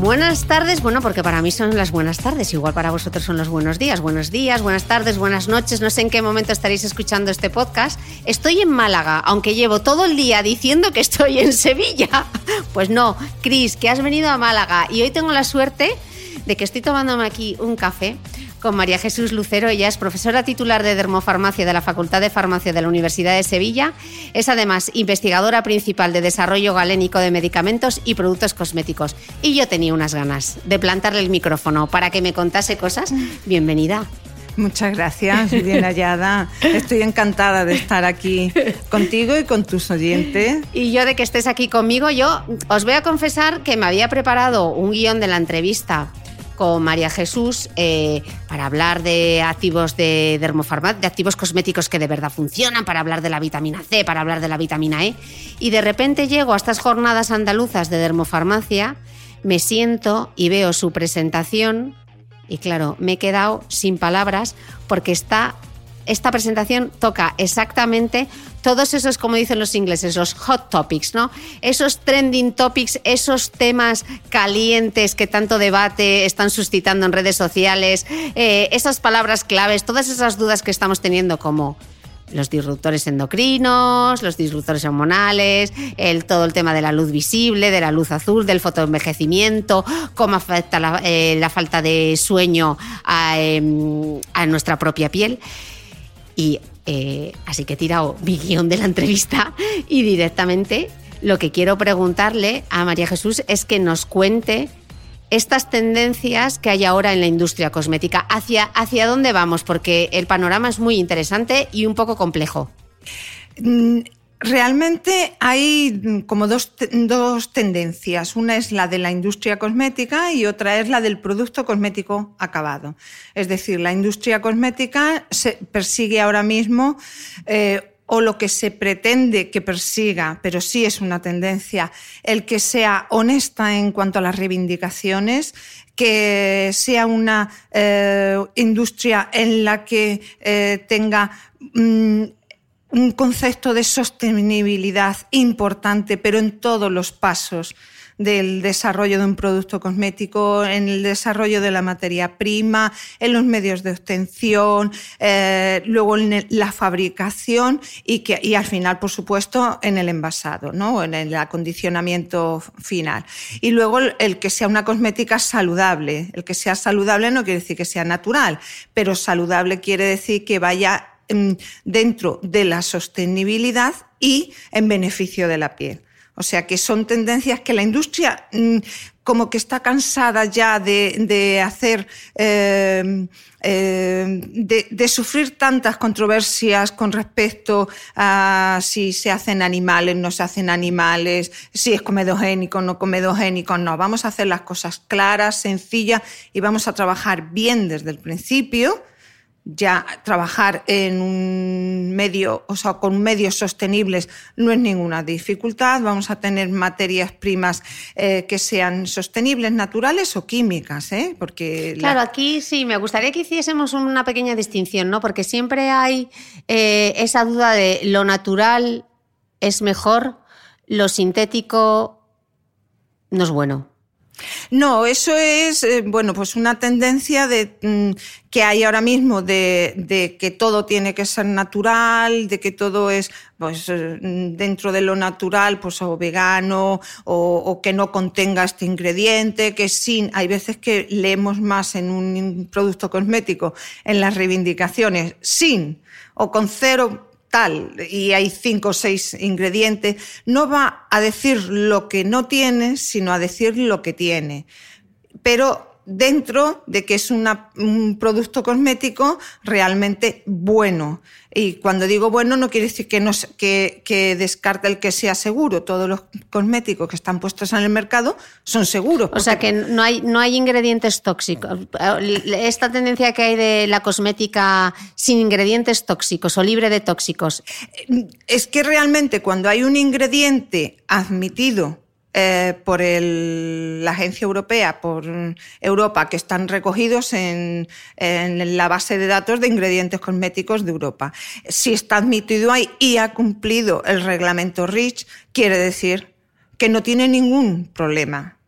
Buenas tardes, bueno, porque para mí son las buenas tardes, igual para vosotros son los buenos días. Buenos días, buenas tardes, buenas noches, no sé en qué momento estaréis escuchando este podcast. Estoy en Málaga, aunque llevo todo el día diciendo que estoy en Sevilla. Pues no, Cris, que has venido a Málaga y hoy tengo la suerte de que estoy tomándome aquí un café con María Jesús Lucero. Ella es profesora titular de dermofarmacia de la Facultad de Farmacia de la Universidad de Sevilla. Es además investigadora principal de desarrollo galénico de medicamentos y productos cosméticos. Y yo tenía unas ganas de plantarle el micrófono para que me contase cosas. Bienvenida. Muchas gracias, bien hallada. Estoy encantada de estar aquí contigo y con tus oyentes. Y yo de que estés aquí conmigo, yo os voy a confesar que me había preparado un guion de la entrevista con María Jesús eh, para hablar de activos de dermofarmacia, de activos cosméticos que de verdad funcionan, para hablar de la vitamina C, para hablar de la vitamina E. Y de repente llego a estas jornadas andaluzas de dermofarmacia, me siento y veo su presentación y claro, me he quedado sin palabras porque está esta presentación toca exactamente todos esos, como dicen los ingleses, los hot topics, ¿no? Esos trending topics, esos temas calientes que tanto debate están suscitando en redes sociales, eh, esas palabras claves, todas esas dudas que estamos teniendo como los disruptores endocrinos, los disruptores hormonales, el, todo el tema de la luz visible, de la luz azul, del fotoenvejecimiento, cómo afecta la, eh, falta de sueño a, em, a nuestra propia piel. Y eh, así que he tirado mi guion de la entrevista y directamente lo que quiero preguntarle a María Jesús es que nos cuente estas tendencias que hay ahora en la industria cosmética. ¿Hacia, hacia dónde vamos? Porque el panorama es muy interesante y un poco complejo. Mm, Realmente hay como dos, tendencias. Una es la de la industria cosmética y otra es la del producto cosmético acabado. Es decir, la industria cosmética se persigue ahora mismo eh, o lo que se pretende que persiga, pero sí es una tendencia, el que sea honesta en cuanto a las reivindicaciones, que sea una eh, industria en la que eh, tenga mm, un concepto de sostenibilidad importante, pero en todos los pasos del desarrollo de un producto cosmético, en el desarrollo de la materia prima, en los medios de obtención, eh, luego en la fabricación y, que, y al final, por supuesto, en el envasado, ¿no? en el acondicionamiento final. Y luego el que sea una cosmética saludable. El que sea saludable no quiere decir que sea natural, pero saludable quiere decir que vaya dentro de la sostenibilidad y en beneficio de la piel. O sea que son tendencias que la industria mm, como que está cansada ya de, hacer, eh, eh, de, sufrir tantas controversias con respecto a si se hacen animales, no se hacen animales, si es comedogénico, no comedogénico. No, vamos a hacer las cosas claras, sencillas y vamos a trabajar bien desde el principio ya trabajar en un medio, o sea, con medios sostenibles no es ninguna dificultad. Vamos a tener materias primas eh, que sean sostenibles, naturales o químicas, ¿eh? Porque claro, aquí sí, me gustaría que hiciésemos una pequeña distinción, ¿no? Porque siempre hay eh, esa duda de lo natural es mejor, lo sintético no es bueno. No, eso es, eh, bueno, pues una tendencia de, mm, que hay ahora mismo de, que todo tiene que ser natural, de que todo es, pues, eh, dentro de lo natural, pues, o vegano, o, que no contenga este ingrediente, que sin, hay veces que leemos más en un producto cosmético, en las reivindicaciones, sin o con cero tal y hay cinco o seis ingredientes, no va a decir lo que no tiene, sino a decir lo que tiene. Pero dentro de que es un producto cosmético realmente bueno. Y cuando digo bueno no quiere decir que, no, que, que, descarte el que sea seguro. Todos los cosméticos que están puestos en el mercado son seguros. O sea que no hay, no hay ingredientes tóxicos. Esta tendencia que hay de la cosmética sin ingredientes tóxicos o libre de tóxicos. Es que realmente cuando hay un ingrediente admitido eh, por la Agencia Europea, por Europa, que están recogidos en, la base de datos de ingredientes cosméticos de Europa. Si está admitido ahí y ha cumplido el reglamento REACH, quiere decir que no tiene ningún problema.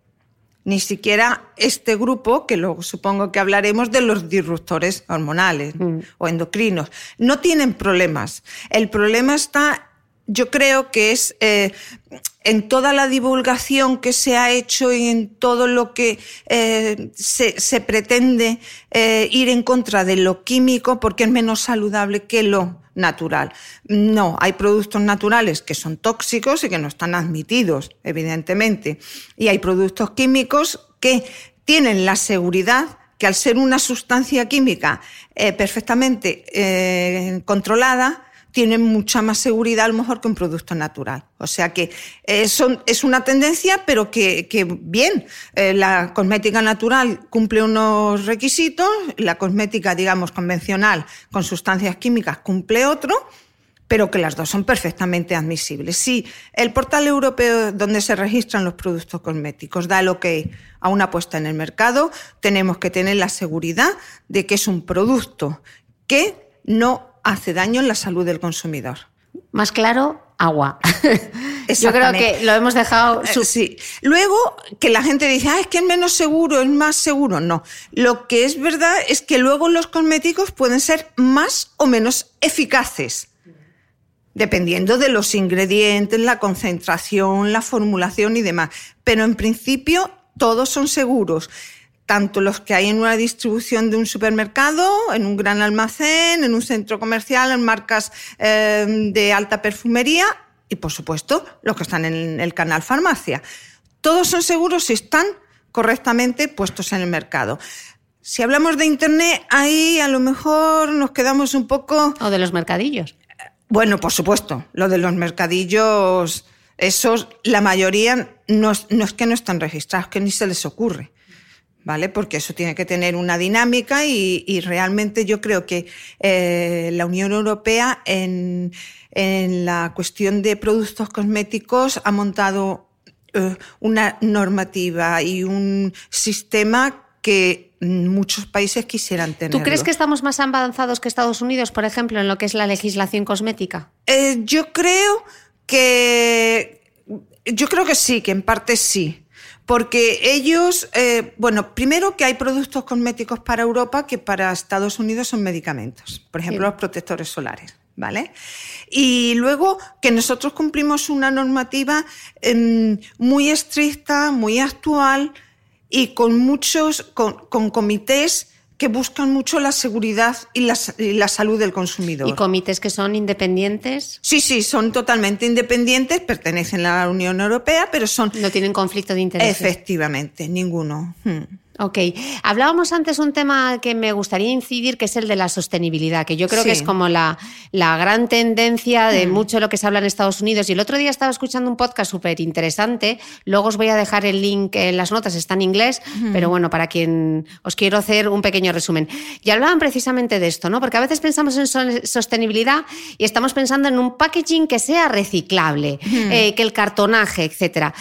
Ni siquiera este grupo, que luego supongo que hablaremos de los disruptores hormonales mm. o endocrinos, no tienen problemas. El problema está yo creo que es eh, en toda la divulgación que se ha hecho y en todo lo que eh, se, pretende eh, ir en contra de lo químico porque es menos saludable que lo natural. No, hay productos naturales que son tóxicos y que no están admitidos, evidentemente. Y hay productos químicos que tienen la seguridad que al ser una sustancia química perfectamente controlada, tienen mucha más seguridad a lo mejor que un producto natural. O sea que eh, es una tendencia, pero que, bien, eh, la cosmética natural cumple unos requisitos, la cosmética, digamos, convencional con sustancias químicas cumple otro, pero que las dos son perfectamente admisibles. Si el portal europeo donde se registran los productos cosméticos da el ok a una puesta en el mercado, tenemos que tener la seguridad de que es un producto que no hace daño en la salud del consumidor. Más claro, agua. Yo creo que lo hemos dejado. Eh, sí. Luego, que la gente dice, ah, es que es menos seguro, es más seguro. No. Lo que es verdad es que luego los cosméticos pueden ser más o menos eficaces, dependiendo de los ingredientes, la concentración, la formulación y demás. Pero en principio, todos son seguros tanto los que hay en una distribución de un supermercado, en un gran almacén, en un centro comercial, en marcas eh, de alta perfumería y, por supuesto, los que están en el canal farmacia. Todos son seguros si están correctamente puestos en el mercado. Si hablamos de Internet, ahí a lo mejor nos quedamos un poco... O de los mercadillos. Bueno, por supuesto, lo de los mercadillos, esos, la mayoría no, no es que no están registrados, que ni se les ocurre. ¿Vale? Porque eso tiene que tener una dinámica y, realmente yo creo que eh, la Unión Europea en, la cuestión de productos cosméticos ha montado eh, una normativa y un sistema que muchos países quisieran tener. ¿Tú crees que estamos más avanzados que Estados Unidos, por ejemplo, en lo que es la legislación cosmética? Eh, yo creo que yo creo que sí, que en parte sí. Porque ellos, eh, bueno, primero que hay productos cosméticos para Europa que para Estados Unidos son medicamentos, por ejemplo, los protectores solares. ¿Vale? Y luego que nosotros cumplimos una normativa em, muy estricta, muy actual y con muchos, con comités que buscan mucho la seguridad y la, salud del consumidor. ¿Y comités que son independientes? Sí, sí, son totalmente independientes, pertenecen a la Unión Europea, pero son... No tienen conflicto de interés. Efectivamente, ninguno. Hmm. Ok. Hablábamos antes un tema que me gustaría incidir, que es el de la sostenibilidad, que yo creo que es como la, la, gran tendencia de mm. mucho lo que se habla en Estados Unidos. Y el otro día estaba escuchando un podcast súper interesante. Luego os voy a dejar el link en las notas, está en inglés, pero bueno, para quien os quiero hacer un pequeño resumen. Y hablaban precisamente de esto, ¿no? Porque a veces pensamos en sostenibilidad y estamos pensando en un packaging que sea reciclable, eh, que el cartonaje, etcétera.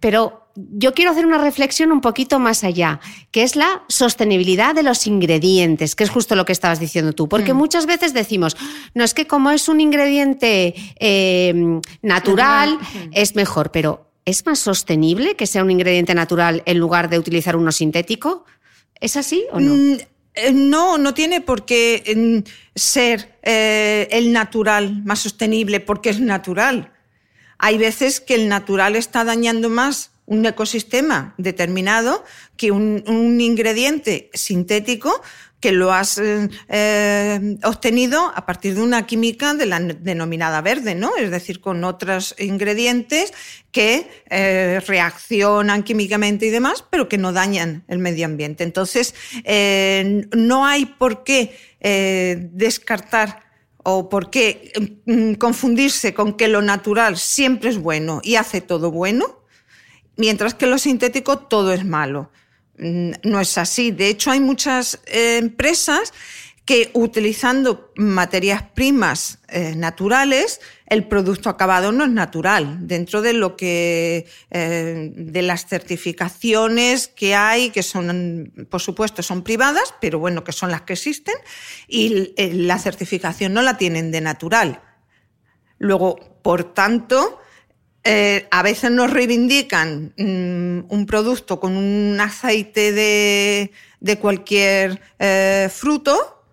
Pero yo quiero hacer una reflexión un poquito más allá, que es la sostenibilidad de los ingredientes, que es justo lo que estabas diciendo tú. Porque mm. muchas veces decimos, no es que como es un ingrediente em, natural, es mejor, pero ¿es más sostenible que sea un ingrediente natural en lugar de utilizar uno sintético? ¿Es así o no? Mm, eh, no, no tiene por qué em, ser eh, el natural más sostenible porque es natural. Hay veces que el natural está dañando más un ecosistema determinado que un, ingrediente sintético que lo has eh, eh, obtenido a partir de una química de la denominada verde, ¿no? Es decir, con otros ingredientes que eh, reaccionan químicamente y demás, pero que no dañan el medio ambiente. Entonces, no hay por qué descartar o por qué mm, confundirse con que lo natural siempre es bueno y hace todo bueno, mientras que lo sintético todo es malo. Mm, no es así. De hecho, hay muchas eh, empresas que utilizando materias primas eh, naturales, el producto acabado no es natural. Dentro de lo que eh, de las certificaciones que hay, que son, por supuesto, son privadas, pero bueno, que son las que existen, y la certificación no la tienen de natural. Luego, por tanto, eh, a veces nos reivindican mm, un producto con un aceite de, cualquier eh, fruto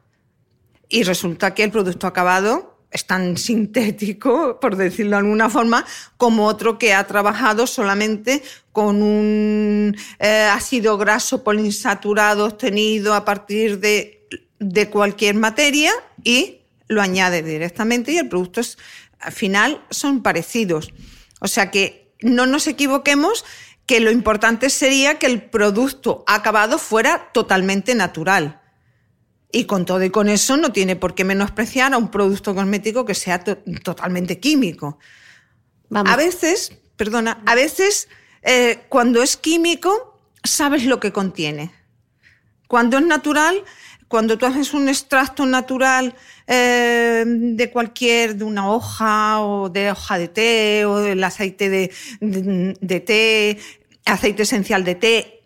y resulta que el producto acabado es tan sintético, por decirlo de alguna forma, como otro que ha trabajado solamente con un eh, ácido graso poliinsaturado obtenido a partir de, de cualquier materia y lo añade directamente y el producto al final son parecidos. O sea que no nos equivoquemos que lo importante sería que el producto acabado fuera totalmente natural. Y con todo y con eso no tiene por qué menospreciar a un producto cosmético que sea totalmente químico. A veces, perdona, a veces eh, cuando es químico sabes lo que contiene. Cuando es natural, cuando tú haces un extracto natural eh, de cualquier, de una hoja o de hoja de té o del aceite de, té, aceite esencial de té,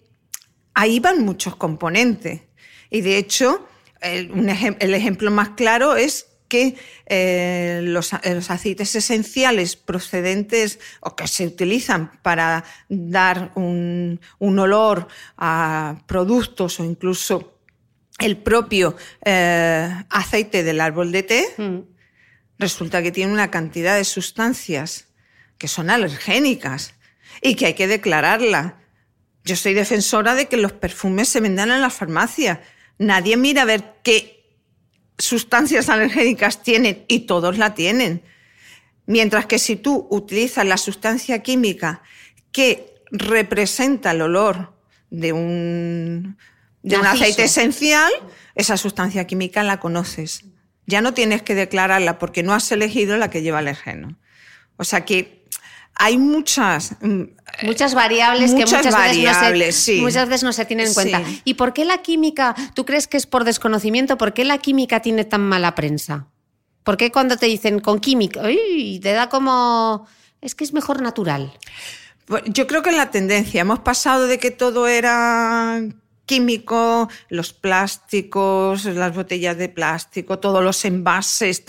ahí van muchos componentes. Y de hecho, el, ejemplo más claro es que eh, los, aceites esenciales procedentes o que se utilizan para dar un olor a productos o incluso el propio eh, aceite del árbol de té, mm. resulta que tiene una cantidad de sustancias que son alergénicas y que hay que declararla. Yo soy defensora de que los perfumes se vendan en la farmacia. Nadie mira a ver qué sustancias alergénicas tienen y todos la tienen. Mientras que si tú utilizas la sustancia química que representa el olor de un de un aceite esencial, esa sustancia química la conoces. Ya no tienes que declararla porque no has elegido la que lleva alérgeno. O sea que hay muchas mm, muchas variables que muchas, veces, no se, muchas veces no se tienen en cuenta. ¿Y por qué la química, tú crees que es por desconocimiento, por qué la química tiene tan mala prensa? ¿Por qué cuando te dicen con química, uy, te da como es que es mejor natural? Pues yo creo que es la tendencia. Hemos pasado de que todo era químico, los plásticos, las botellas de plástico, todos los envases,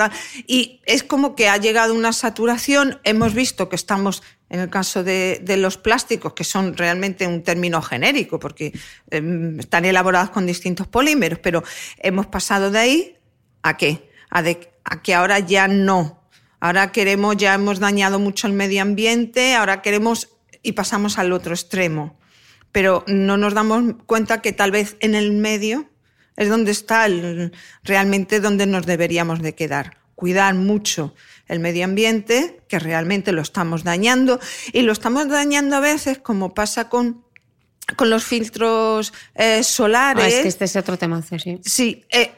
y es como que ha llegado una saturación, hemos visto que estamos en el caso de, los plásticos, que son realmente un término genérico, porque em, están elaborados con distintos polímeros, pero hemos pasado de ahí a qué? A, a que ahora ya no. Ahora queremos, ya hemos dañado mucho el medio ambiente, ahora queremos y pasamos al otro extremo. Pero no nos damos cuenta que tal vez en el medio es donde está realmente donde nos deberíamos de quedar. Cuidar mucho el medio ambiente, que realmente lo estamos dañando, y lo estamos dañando a veces, como pasa con, con los filtros eh, solares. Ah, es que este es otro tema, sí. Sí, eh,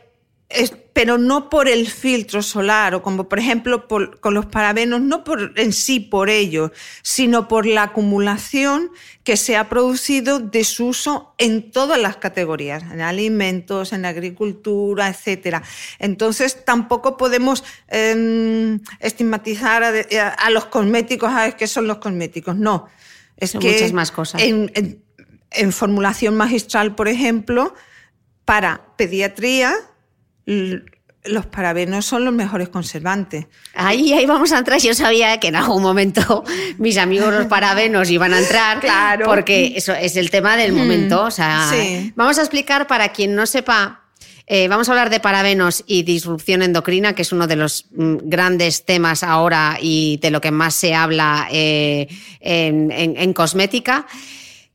pero no por el filtro solar o como por ejemplo con los parabenos, no por, en sí por ello, sino por la acumulación que se ha producido de su uso en todas las categorías, en alimentos, en agricultura, etc. Entonces tampoco podemos em, estigmatizar a, los cosméticos, a que son los cosméticos, no. Es son muchas más cosas. en formulación magistral, por ejemplo, para pediatría, los parabenos son los mejores conservantes. Ahí, ahí vamos a entrar. Yo sabía que en algún momento mis amigos los parabenos iban a entrar, claro. porque eso es el tema del momento. O sea, vamos a explicar para quien no sepa. Eh, vamos a hablar de parabenos y disrupción endocrina, que es uno de los mm, grandes temas ahora y de lo que más se habla eh, en cosmética.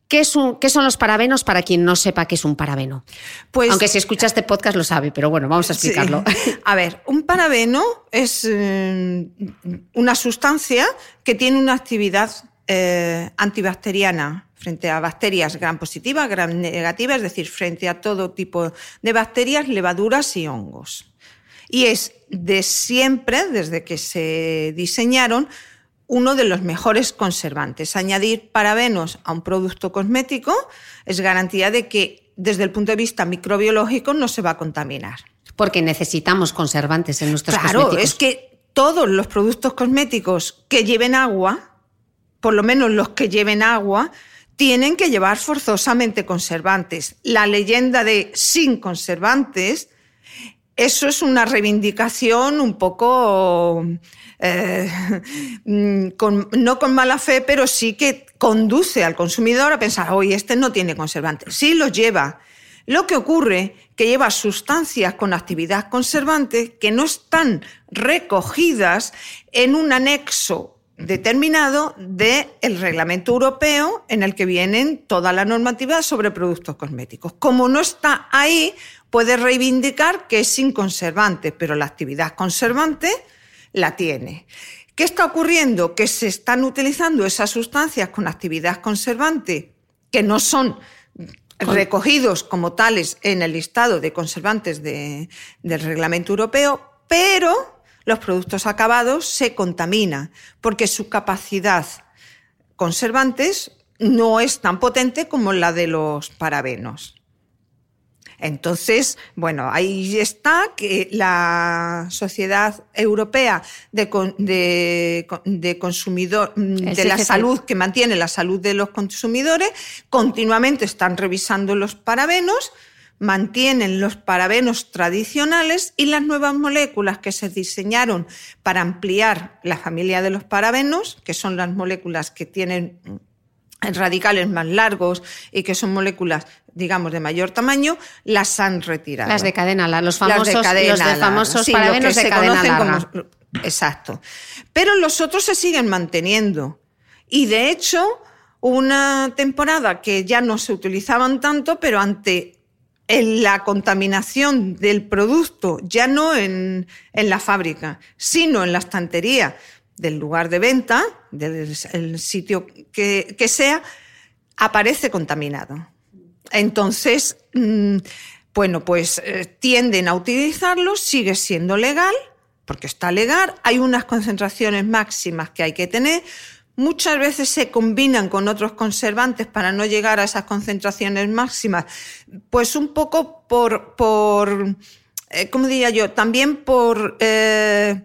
¿Qué, son los parabenos para quien no sepa qué es un parabeno? Pues, Aunque si escucha este podcast lo sabe, pero bueno, vamos a explicarlo. A ver, un parabeno es eh, una sustancia que tiene una actividad eh, antibacteriana frente a bacterias gram positivas, gram negativas, es decir, frente a todo tipo de bacterias, levaduras y hongos. Y es de siempre, desde que se diseñaron, uno de los mejores conservantes. Añadir parabenos a un producto cosmético es garantía de que desde el punto de vista microbiológico no se va a contaminar. Porque necesitamos conservantes en nuestros cosméticos. Claro, es que todos los productos cosméticos que lleven agua, por lo menos los que lleven agua, tienen que llevar forzosamente conservantes. La leyenda de sin conservantes, eso es una reivindicación un poco eh, mm, no con mala fe, pero sí que conduce al consumidor a pensar, oye, este no tiene conservante. Sí los lleva. Lo que ocurre que lleva sustancias con actividad conservante que no están recogidas en un anexo determinado del reglamento europeo en el que vienen toda la normativa sobre productos cosméticos. Como no está ahí, puede reivindicar que es sin conservante, pero la actividad conservante la tiene. ¿Qué está ocurriendo? Que se están utilizando esas sustancias con actividad conservante que no son recogidos como tales en el listado de conservantes del reglamento europeo, pero los productos acabados se contaminan porque su capacidad conservantes no es tan potente como la de los parabenos. Entonces, bueno, ahí está que la Sociedad Europea de, Consumidor, mm, de la Salud, que mantiene la salud de los consumidores, continuamente están revisando los parabenos, mantienen los parabenos tradicionales y las nuevas moléculas que se diseñaron para ampliar la familia de los parabenos, que son las moléculas que tienen radicales más largos y que son moléculas, digamos, de mayor tamaño, las han retirado. Las de cadena los famosos, los de famosos parabenos de cadena larga. exacto. Pero los otros se siguen manteniendo. Y de hecho, una temporada que ya no se utilizaban tanto, pero ante la contaminación del producto, ya no en, en la fábrica, sino en la estantería, del lugar de venta, del sitio que, sea, aparece contaminado. Entonces, mm, bueno, pues eh, tienden a utilizarlo, sigue siendo legal, porque está legal, hay unas concentraciones máximas que hay que tener, muchas veces se combinan con otros conservantes para no llegar a esas concentraciones máximas, pues un poco por, por eh, ¿cómo diría yo? También por... Eh,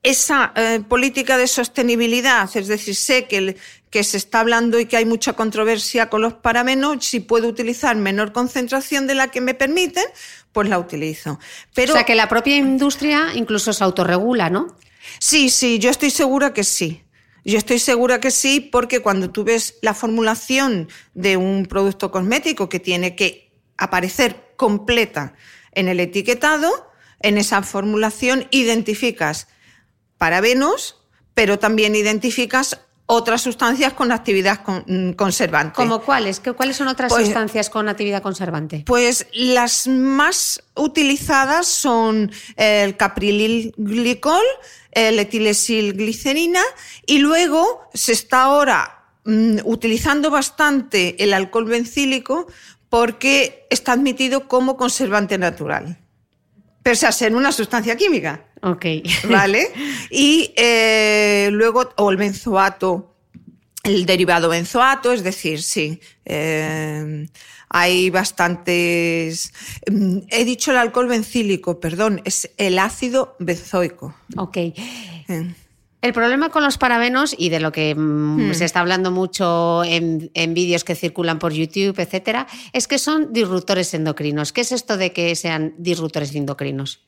esa política de sostenibilidad, es decir, sé que, que se está hablando y que hay mucha controversia con los parabenos, si puedo utilizar menor concentración de la que me permiten, pues la utilizo. Pero, o sea, que la propia industria incluso se autorregula, ¿no? Sí, sí, yo estoy segura que sí. Yo estoy segura que sí, porque cuando tú ves la formulación de un producto cosmético que tiene que aparecer completa en el etiquetado, en esa formulación identificas parabenos, pero también identificas otras sustancias con actividad mm, conservante. ¿Como cuáles? ¿Cuáles son otras pues, sustancias con actividad conservante? Pues las más utilizadas son el caprililglicol, el etilesilglicerina y luego se está ahora mm, utilizando bastante el alcohol bencílico porque está admitido como conservante natural pese a ser una sustancia química. Ok. ¿Vale? Y eh, luego, o el benzoato, el derivado benzoato, es decir, sí, eh, hay bastantes. Mm, he dicho el alcohol bencílico, perdón, es el ácido benzoico. Ok. Eh. El problema con los parabenos y de lo que mm, hmm. se está hablando mucho en, vídeos que circulan por YouTube, etcétera, es que son disruptores endocrinos. ¿Qué es esto de que sean disruptores endocrinos?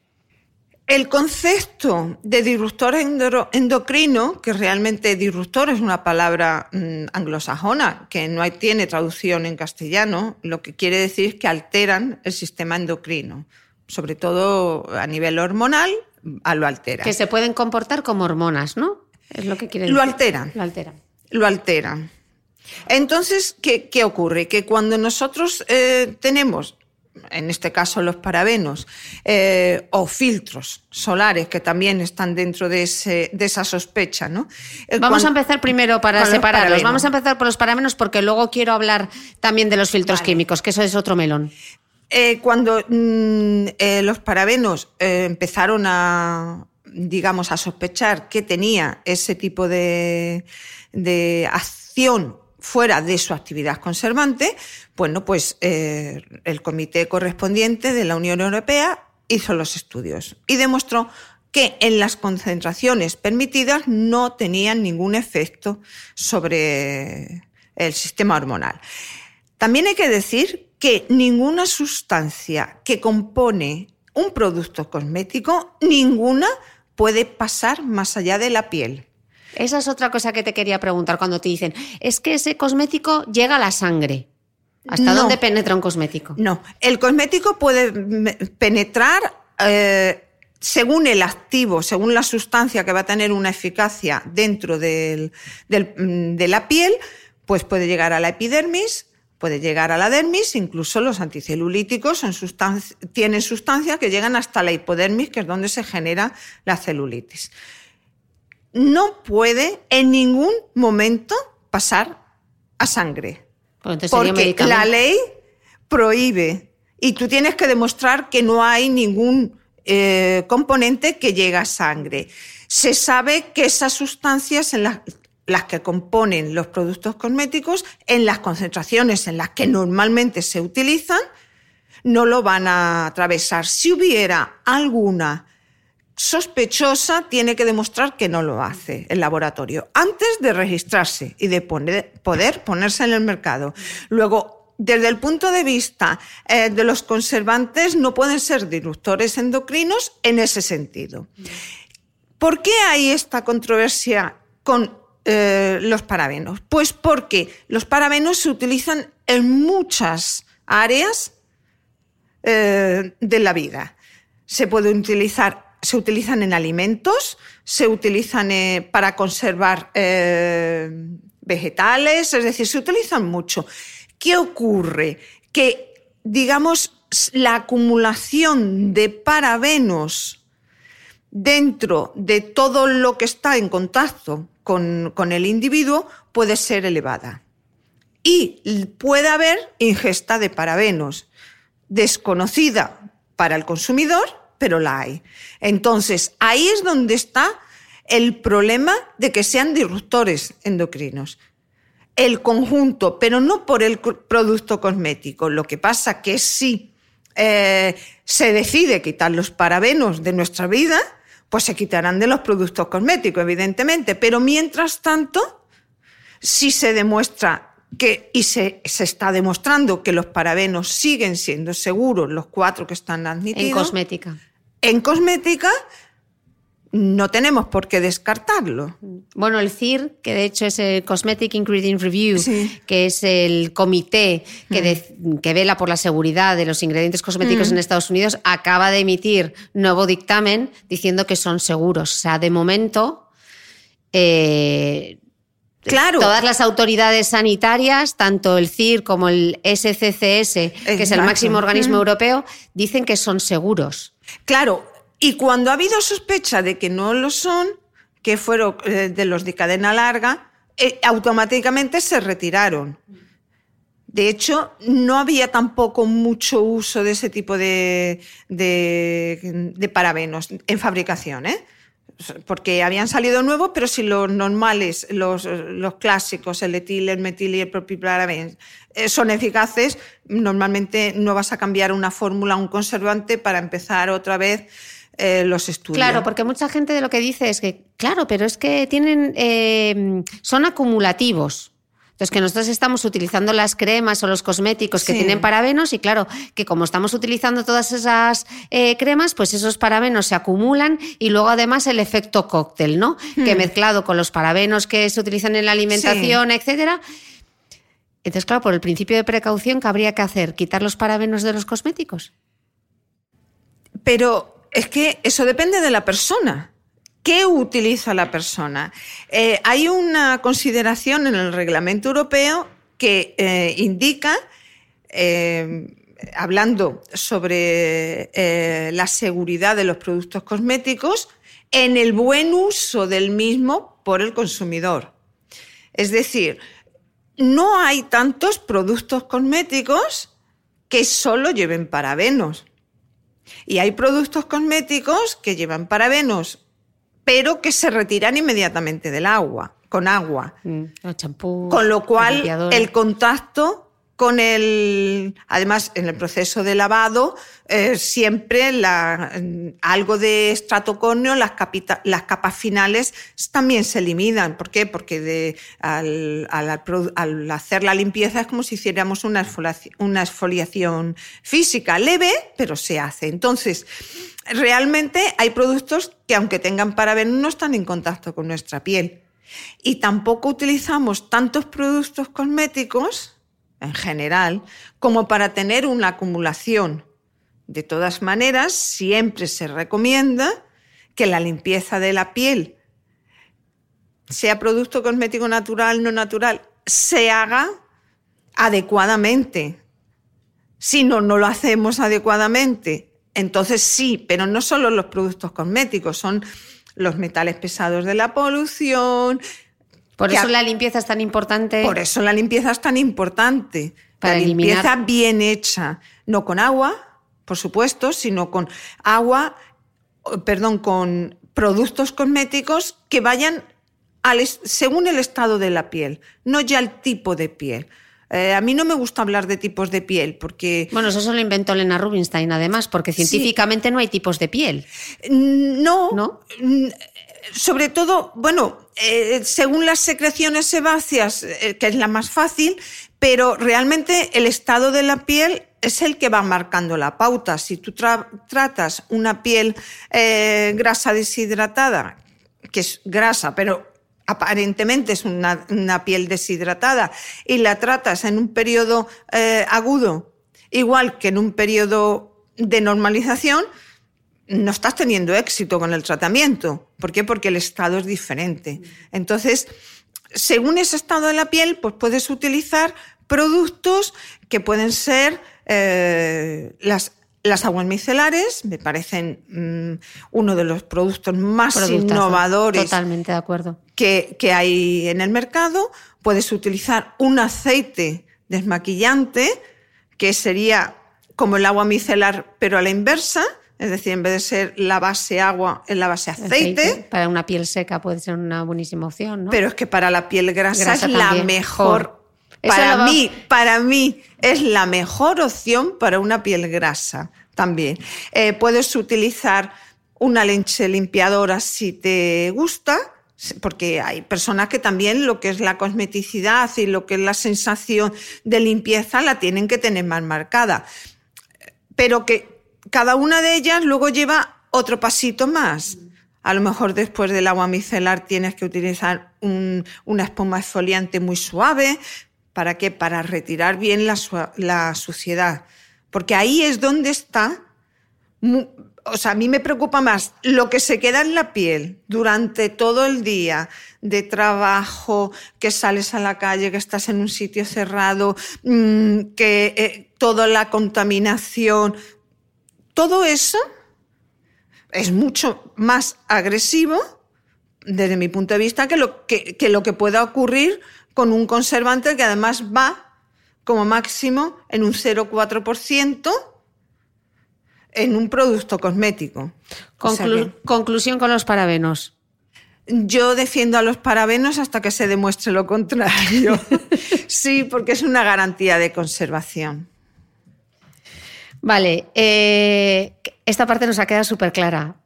El concepto de disruptor endocrino, que realmente disruptor es una palabra mm, anglosajona, que no tiene traducción en castellano, lo que quiere decir que alteran el sistema endocrino, sobre todo a nivel hormonal a lo altera. Que se pueden comportar como hormonas, ¿no? Es lo que quiere decir. Lo alteran. Lo alteran. Lo alteran. Entonces, ¿qué, ocurre? Que cuando nosotros eh, tenemos, en este caso los parabenos, eh, o filtros solares que también están dentro de, esa sospecha, ¿no? Vamos a empezar primero para separarlos. Vamos a empezar por los parabenos porque luego quiero hablar también de los filtros químicos, que eso es otro melón. Eh, cuando mm, eh, los parabenos eh, empezaron a, digamos, a sospechar que tenía ese tipo de, acción fuera de su actividad conservante, bueno, pues el comité correspondiente de la Unión Europea hizo los estudios y demostró que en las concentraciones permitidas no tenían ningún efecto sobre el sistema hormonal. También hay que decir que ninguna sustancia que compone un producto cosmético, ninguna puede pasar más allá de la piel. Esa es otra cosa que te quería preguntar cuando te dicen, es que ese cosmético llega a la sangre. ¿Hasta dónde penetra un cosmético? No, el cosmético puede penetrar eh, según el activo, según la sustancia que va a tener una eficacia dentro de la piel, pues puede llegar a la epidermis, puede llegar a la dermis, incluso los anticelulíticos tienen sustancias que llegan hasta la hipodermis, que es donde se genera la celulitis. No puede en ningún momento pasar a sangre, porque la ley prohíbe y tú tienes que demostrar que no hay ningún eh, componente que llegue a sangre. Se sabe que esas sustancias en las las que componen los productos cosméticos en las concentraciones en las que normalmente se utilizan, no lo van a atravesar. Si hubiera alguna sospechosa, tiene que demostrar que no lo hace el laboratorio antes de registrarse y de poder ponerse en el mercado. Luego, desde el punto de vista eh, de los conservantes, no pueden ser disruptores endocrinos en ese sentido. ¿Por qué hay esta controversia con eh, los parabenos? Pues porque los parabenos se utilizan en muchas áreas eh, de la vida. Se pueden utilizar, se utilizan en alimentos, se utilizan eh, para conservar vegetales, es decir, se utilizan mucho. ¿Qué ocurre? Que, digamos, la acumulación de parabenos dentro de todo lo que está en contacto con, el individuo puede ser elevada. Y puede haber ingesta de parabenos, desconocida para el consumidor, pero la hay. Entonces, ahí es donde está el problema de que sean disruptores endocrinos. El conjunto, pero no por el producto cosmético. Lo que pasa que si eh, se decide quitar los parabenos de nuestra vida, pues se quitarán de los productos cosméticos, evidentemente. Pero mientras tanto, si se demuestra que, y se, está demostrando que los parabenos siguen siendo seguros, los cuatro que están admitidos. En cosmética. En cosmética, no tenemos por qué descartarlo. Bueno, el CIR, que de hecho es el Cosmetic Ingredient Review, que es el comité que, mm. que, vela por la seguridad de los ingredientes cosméticos mm. en Estados Unidos, acaba de emitir nuevo dictamen diciendo que son seguros. O sea, de momento... Eh, Claro. Todas las autoridades sanitarias, tanto el CIR como el SCCS, que es el máximo organismo mm. europeo, dicen que son seguros. Claro, y cuando ha habido sospecha de que no lo son, que fueron eh, de los de cadena larga, eh, automáticamente se retiraron. De hecho, no había tampoco mucho uso de ese tipo de, de, parabenos en fabricación, ¿eh? Porque habían salido nuevos, pero si los normales, los, clásicos, el etil, el metil y el propiparaben, son eficaces, normalmente no vas a cambiar una fórmula, un conservante para empezar otra vez eh, los estudios. Claro, porque mucha gente de lo que dice es que, claro, pero es que tienen, eh, son acumulativos. Entonces, que nosotros estamos utilizando las cremas o los cosméticos que tienen parabenos y claro, que como estamos utilizando todas esas eh, cremas, pues esos parabenos se acumulan y luego además el efecto cóctel, ¿no? Que hmm. mezclado con los parabenos que se utilizan en la alimentación, etcétera. Entonces, claro, por el principio de precaución, ¿qué habría que hacer? ¿Quitar los parabenos de los cosméticos? Pero es que eso depende de la persona. ¿Qué utiliza la persona? Eh, hay una consideración en el reglamento europeo que eh, indica, eh, hablando sobre la seguridad de los productos cosméticos, en el buen uso del mismo por el consumidor. Es decir, no hay tantos productos cosméticos que solo lleven parabenos. Y hay productos cosméticos que llevan parabenos, pero que se retiran inmediatamente del agua, con agua. Mm, con lo cual, el contacto con el, además en el proceso de lavado, eh, siempre algo de estratocorneo, las, las capas finales también se eliminan. ¿Por qué? Porque al, hacer la limpieza es como si hiciéramos una exfoliación, una exfoliación física, leve, pero se hace. Entonces, realmente hay productos que aunque tengan parabenos no están en contacto con nuestra piel. Y tampoco utilizamos tantos productos cosméticos en general, como para tener una acumulación. De todas maneras, siempre se recomienda que la limpieza de la piel, sea producto cosmético natural, no natural, se haga adecuadamente. Si no, no lo hacemos adecuadamente, entonces sí, pero no solo los productos cosméticos, son los metales pesados de la polución, por eso la limpieza es tan importante. Por eso la limpieza es tan importante. Para la limpieza bien hecha, no con agua, por supuesto, sino con agua, perdón, con productos cosméticos que vayan al, según el estado de la piel, no ya el tipo de piel. Eh, a mí no me gusta hablar de tipos de piel porque... Bueno, eso se lo inventó Lena Rubinstein además, porque científicamente no hay tipos de piel. No, ¿No? sobre todo, bueno, eh, según las secreciones sebáceas, eh, que es la más fácil, pero realmente el estado de la piel es el que va marcando la pauta. Si tú tratas una piel grasa deshidratada, que es grasa, pero aparentemente es una, piel deshidratada, y la tratas en un periodo agudo, igual que en un periodo de normalización, no estás teniendo éxito con el tratamiento. ¿Por qué? Porque el estado es diferente. Entonces, según ese estado de la piel, pues puedes utilizar productos que pueden ser eh, las, las aguas micelares, me parecen mm, uno de los productos más innovadores totalmente de acuerdo. Que, que hay en el mercado. Puedes utilizar un aceite desmaquillante, que sería como el agua micelar, pero a la inversa, es decir, en vez de ser la base agua, es la base aceite. Para una piel seca puede ser una buenísima opción, ¿no? Pero es que para la piel grasa, es la mejor. Para mí, para mí es la mejor opción para una piel grasa también. Eh, puedes utilizar una leche limpiadora si te gusta, porque hay personas que también lo que es la cosmeticidad y lo que es la sensación de limpieza la tienen que tener más marcada. Pero que cada una de ellas luego lleva otro pasito más. A lo mejor después del agua micelar tienes que utilizar una espuma exfoliante muy suave. ¿Para qué? Para retirar bien la, suciedad. Porque ahí es donde está. O sea, a mí me preocupa más lo que se queda en la piel durante todo el día de trabajo, que sales a la calle, que estás en un sitio cerrado, mm, que eh, toda la contaminación, todo eso es mucho más agresivo, desde mi punto de vista, que lo que, lo que pueda ocurrir con un conservante que además va como máximo en un 0,4% en un producto cosmético. Conclusión con los parabenos. Yo defiendo a los parabenos hasta que se demuestre lo contrario. sí, porque es una garantía de conservación. Vale, eh, esta parte nos ha quedado súper clara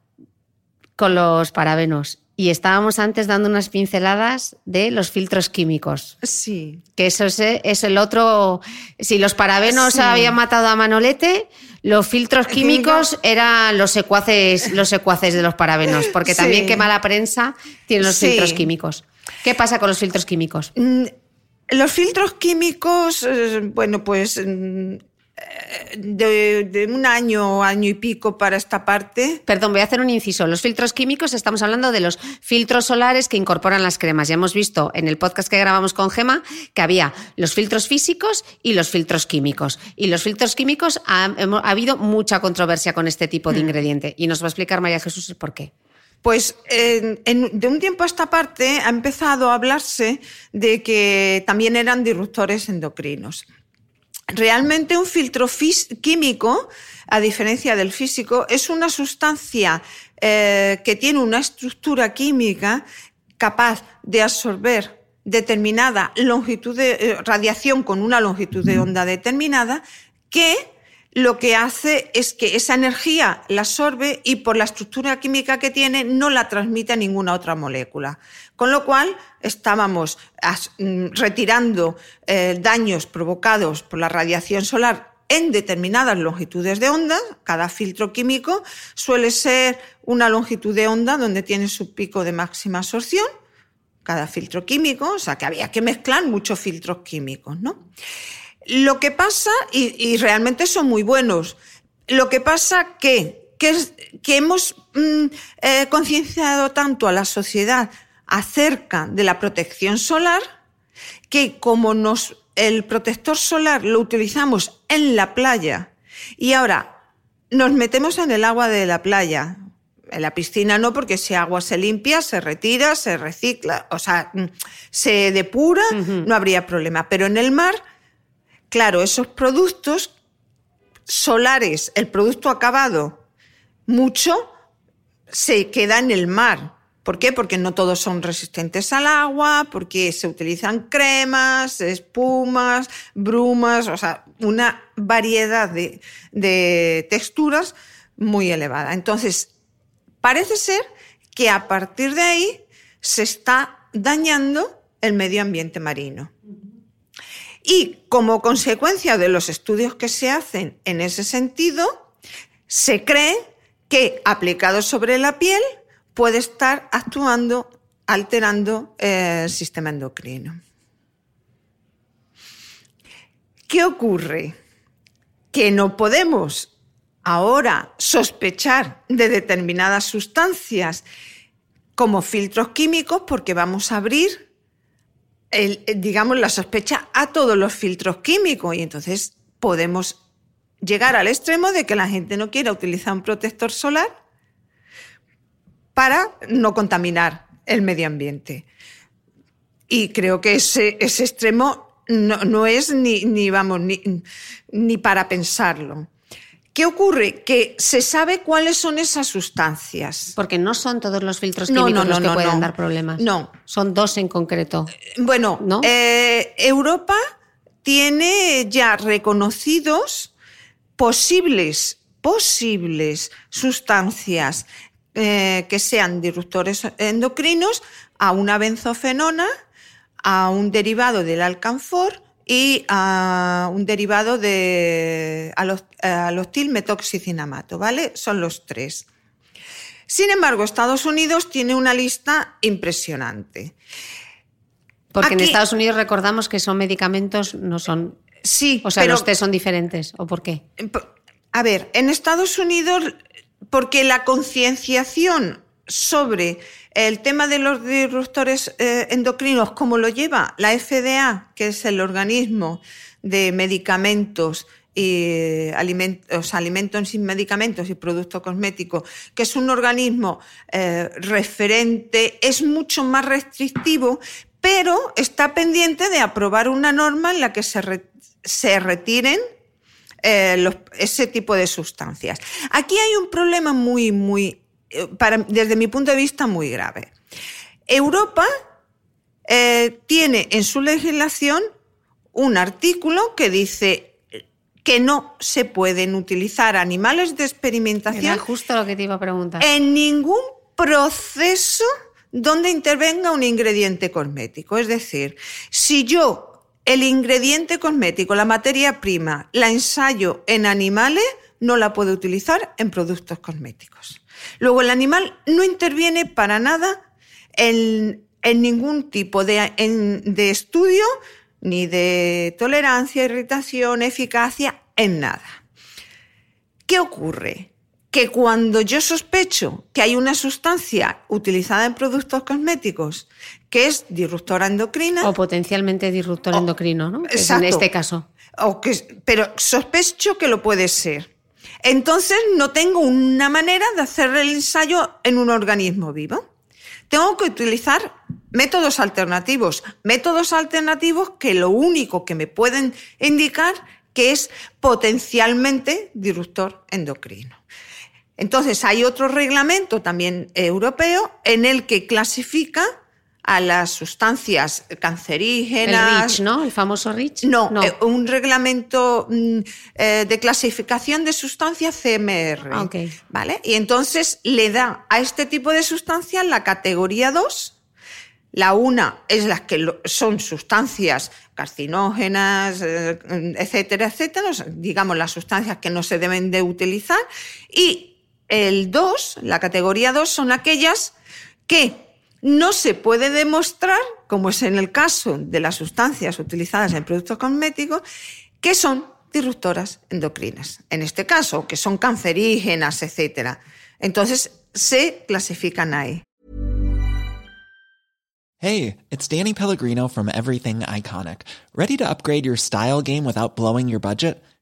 con los parabenos. Y estábamos antes dando unas pinceladas de los filtros químicos. Sí. Que eso es, el otro. Si los parabenos habían matado a Manolete, los filtros químicos eran los secuaces, los secuaces de los parabenos, porque también qué mala prensa tienen los filtros químicos. ¿Qué pasa con los filtros químicos? Mm, los filtros químicos, eh, bueno, pues de, un año, año y pico para esta parte. Perdón, voy a hacer un inciso. Los filtros químicos, estamos hablando de los filtros solares que incorporan las cremas. Ya hemos visto en el podcast que grabamos con Gema que había los filtros físicos y los filtros químicos. Y los filtros químicos ha, habido mucha controversia con este tipo de mm. ingrediente. Y nos va a explicar María Jesús por qué. Pues de un tiempo a esta parte ha empezado a hablarse de que también eran disruptores endocrinos. Realmente un filtro químico, a diferencia del físico, es una sustancia eh, que tiene una estructura química capaz de absorber determinada longitud de eh, radiación con una longitud de onda determinada que lo que hace es que esa energía la absorbe y por la estructura química que tiene no la transmite a ninguna otra molécula. Con lo cual estábamos mm, retirando eh, daños provocados por la radiación solar en determinadas longitudes de onda. Cada filtro químico suele ser una longitud de onda donde tiene su pico de máxima absorción. Cada filtro químico, o sea que había que mezclar muchos filtros químicos, ¿no? Lo que pasa, y, realmente son muy buenos, lo que pasa que, que, hemos mm, eh, concienciado tanto a la sociedad acerca de la protección solar, que como nos, el protector solar lo utilizamos en la playa y ahora nos metemos en el agua de la playa, en la piscina no, porque ese agua se limpia, se retira, se recicla, o sea, mm, se depura, no habría problema. Pero en el mar Claro, esos productos solares, el producto acabado, mucho se queda en el mar. ¿Por qué? Porque no todos son resistentes al agua, porque se utilizan cremas, espumas, brumas, o sea, una variedad de, de texturas muy elevada. Entonces, parece ser que a partir de ahí se está dañando el medio ambiente marino. Y como consecuencia de los estudios que se hacen en ese sentido, se cree que aplicado sobre la piel puede estar actuando, alterando el sistema endocrino. ¿Qué ocurre? Que no podemos ahora sospechar de determinadas sustancias como filtros químicos porque vamos a abrir digamos, la sospecha a todos los filtros químicos y entonces podemos llegar al extremo de que la gente no quiera utilizar un protector solar para no contaminar el medio ambiente. Y creo que ese, ese extremo no, es ni, ni vamos, ni, ni para pensarlo. ¿Qué ocurre? Que se sabe cuáles son esas sustancias. Porque no son todos los filtros químicos los que pueden dar problemas. No. Son dos en concreto. Bueno, eh, Europa tiene ya reconocidos posibles, posibles sustancias eh, que sean disruptores endocrinos a una benzofenona, a un derivado del alcanfor y a un derivado de alostil metoxicinamato, ¿vale? Son los tres. Sin embargo, Estados Unidos tiene una lista impresionante. Porque en Estados Unidos recordamos que son medicamentos, no son. Sí, O sea, pero los test son diferentes. ¿O por qué? A ver, en Estados Unidos, porque la concienciación sobre el tema de los disruptores eh, endocrinos, como lo lleva la FDA, que es el organismo de medicamentos y alimentos, alimentos sin medicamentos y productos cosméticos, que es un organismo eh, referente, es mucho más restrictivo, pero está pendiente de aprobar una norma en la que se, se retiren eh, ese tipo de sustancias. Aquí hay un problema muy, muy, para, desde mi punto de vista, muy grave. Europa eh, tiene en su legislación un artículo que dice que no se pueden utilizar animales de experimentación Era justo lo que te iba a preguntar. en ningún proceso donde intervenga un ingrediente cosmético. Es decir, si yo el ingrediente cosmético, la materia prima, la ensayo en animales, no la puedo utilizar en productos cosméticos. Luego, el animal no interviene para nada en, en ningún tipo de, en- de estudio, ni de tolerancia, irritación, eficacia, en nada. ¿Qué ocurre? Que cuando yo sospecho que hay una sustancia utilizada en productos cosméticos que es disruptora endocrina, O potencialmente disruptor O- endocrino, ¿no? Es en este caso. o que, pero sospecho que lo puede ser. Entonces no tengo una manera de hacer el ensayo en un organismo vivo. Tengo que utilizar métodos alternativos, métodos alternativos que lo único que me pueden indicar que es potencialmente disruptor endocrino. Entonces hay otro reglamento también europeo en el que clasifica a las sustancias El cancerígenas, REACH, ¿no? El famoso REACH. no, eh, un reglamento mm, eh, de clasificación de sustancias CMR. Ah. ¿Vale? Y entonces le da a este tipo de sustancias la categoría 2. La una es las que son sustancias carcinógenas, eh, etcétera, etcétera, sea, digamos las sustancias que no se deben de utilizar. Y el 2, la categoría 2, son aquellas que no se puede demostrar, como es en el caso de las sustancias utilizadas en productos cosméticos, que son disruptoras endocrinas. En este caso, que son cancerígenas, etcétera. Entonces, se clasifican ahí. Hey, it's Danny Pellegrino from Everything Iconic. Ready to upgrade your style game without blowing your budget?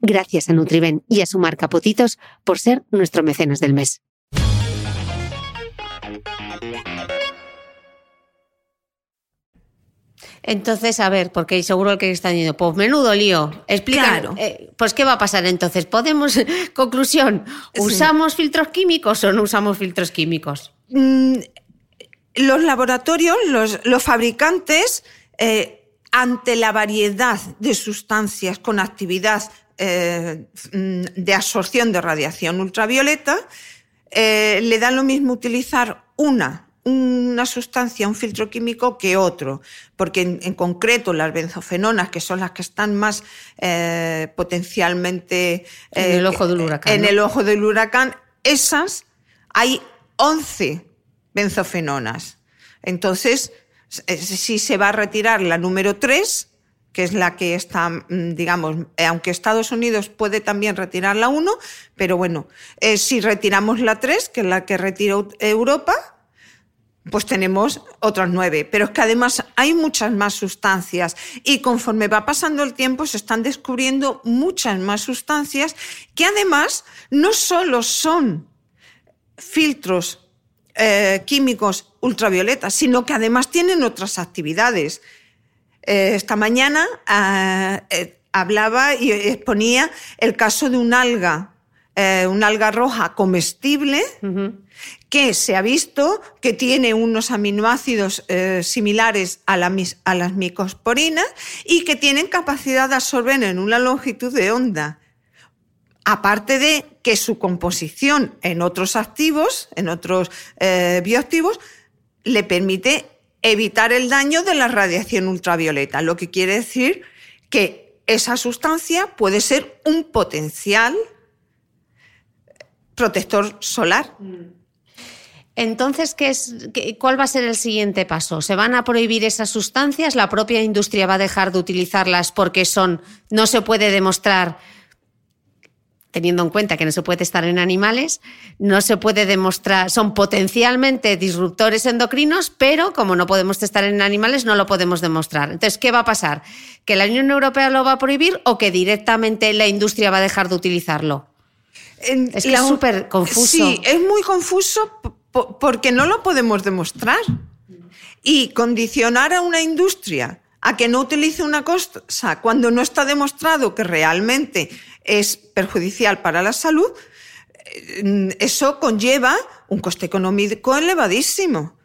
Gracias a Nutriben y a su marca Potitos por ser nuestro mecenas del mes. Entonces, a ver, porque seguro el que está diciendo, pues menudo lío. Explica, Claro. eh, pues ¿qué va a pasar entonces? ¿Podemos, conclusión, usamos filtros químicos o no usamos filtros químicos? los laboratorios, los, los fabricantes, eh, ante la variedad de sustancias con actividad eh, mm, de absorción de radiación ultravioleta, eh, le da lo mismo utilizar una, una sustancia, un filtro químico que otro, porque en, en concreto las benzofenonas, que son las que están más eh, potencialmente En el ojo del huracán, en ¿no? el ojo del huracán, esas hay 11 benzofenonas. Entonces, si se va a retirar la número 3, que es la que está, mm, digamos, eh, aunque Estados Unidos puede también retirar la 1, pero bueno, eh, si retiramos la 3, que es la que retiró Europa, pues tenemos otras nueve. Pero es que además hay muchas más sustancias y conforme va pasando el tiempo se están descubriendo muchas más sustancias que además no solo son filtros eh, químicos ultravioletas, sino que además tienen otras actividades. Eh, esta mañana ah, eh, hablaba y exponía el caso de un alga, eh, una alga roja comestible, que se ha visto que tiene unos aminoácidos eh, similares a, la mis- a las micosporinas y que tienen capacidad de absorber en una longitud de onda. Aparte de que su composición en otros activos, en otros eh, bioactivos, le permite evitar el daño de la radiación ultravioleta, lo que quiere decir que esa sustancia puede ser un potencial protector solar. Entonces, ¿qué es, ¿cuál va a ser el siguiente paso? ¿Se van a prohibir esas sustancias? ¿La propia industria va a dejar de utilizarlas porque son, no se puede demostrar, teniendo en cuenta que no se puede testar en animales, no se puede demostrar, son potencialmente disruptores endocrinos, pero como no podemos testar en animales, no lo podemos demostrar. Entonces, ¿qué va a pasar? ¿Que la Unión Europea lo va a prohibir o que directamente la industria va a dejar de utilizarlo? En Es que la- es súper confuso. Sí, es muy confuso porque no lo podemos demostrar. Y condicionar a una industria a que no utilice una cosa cuando no está demostrado que realmente es perjudicial para la salud, eh, eso conlleva un coste económico elevadísimo.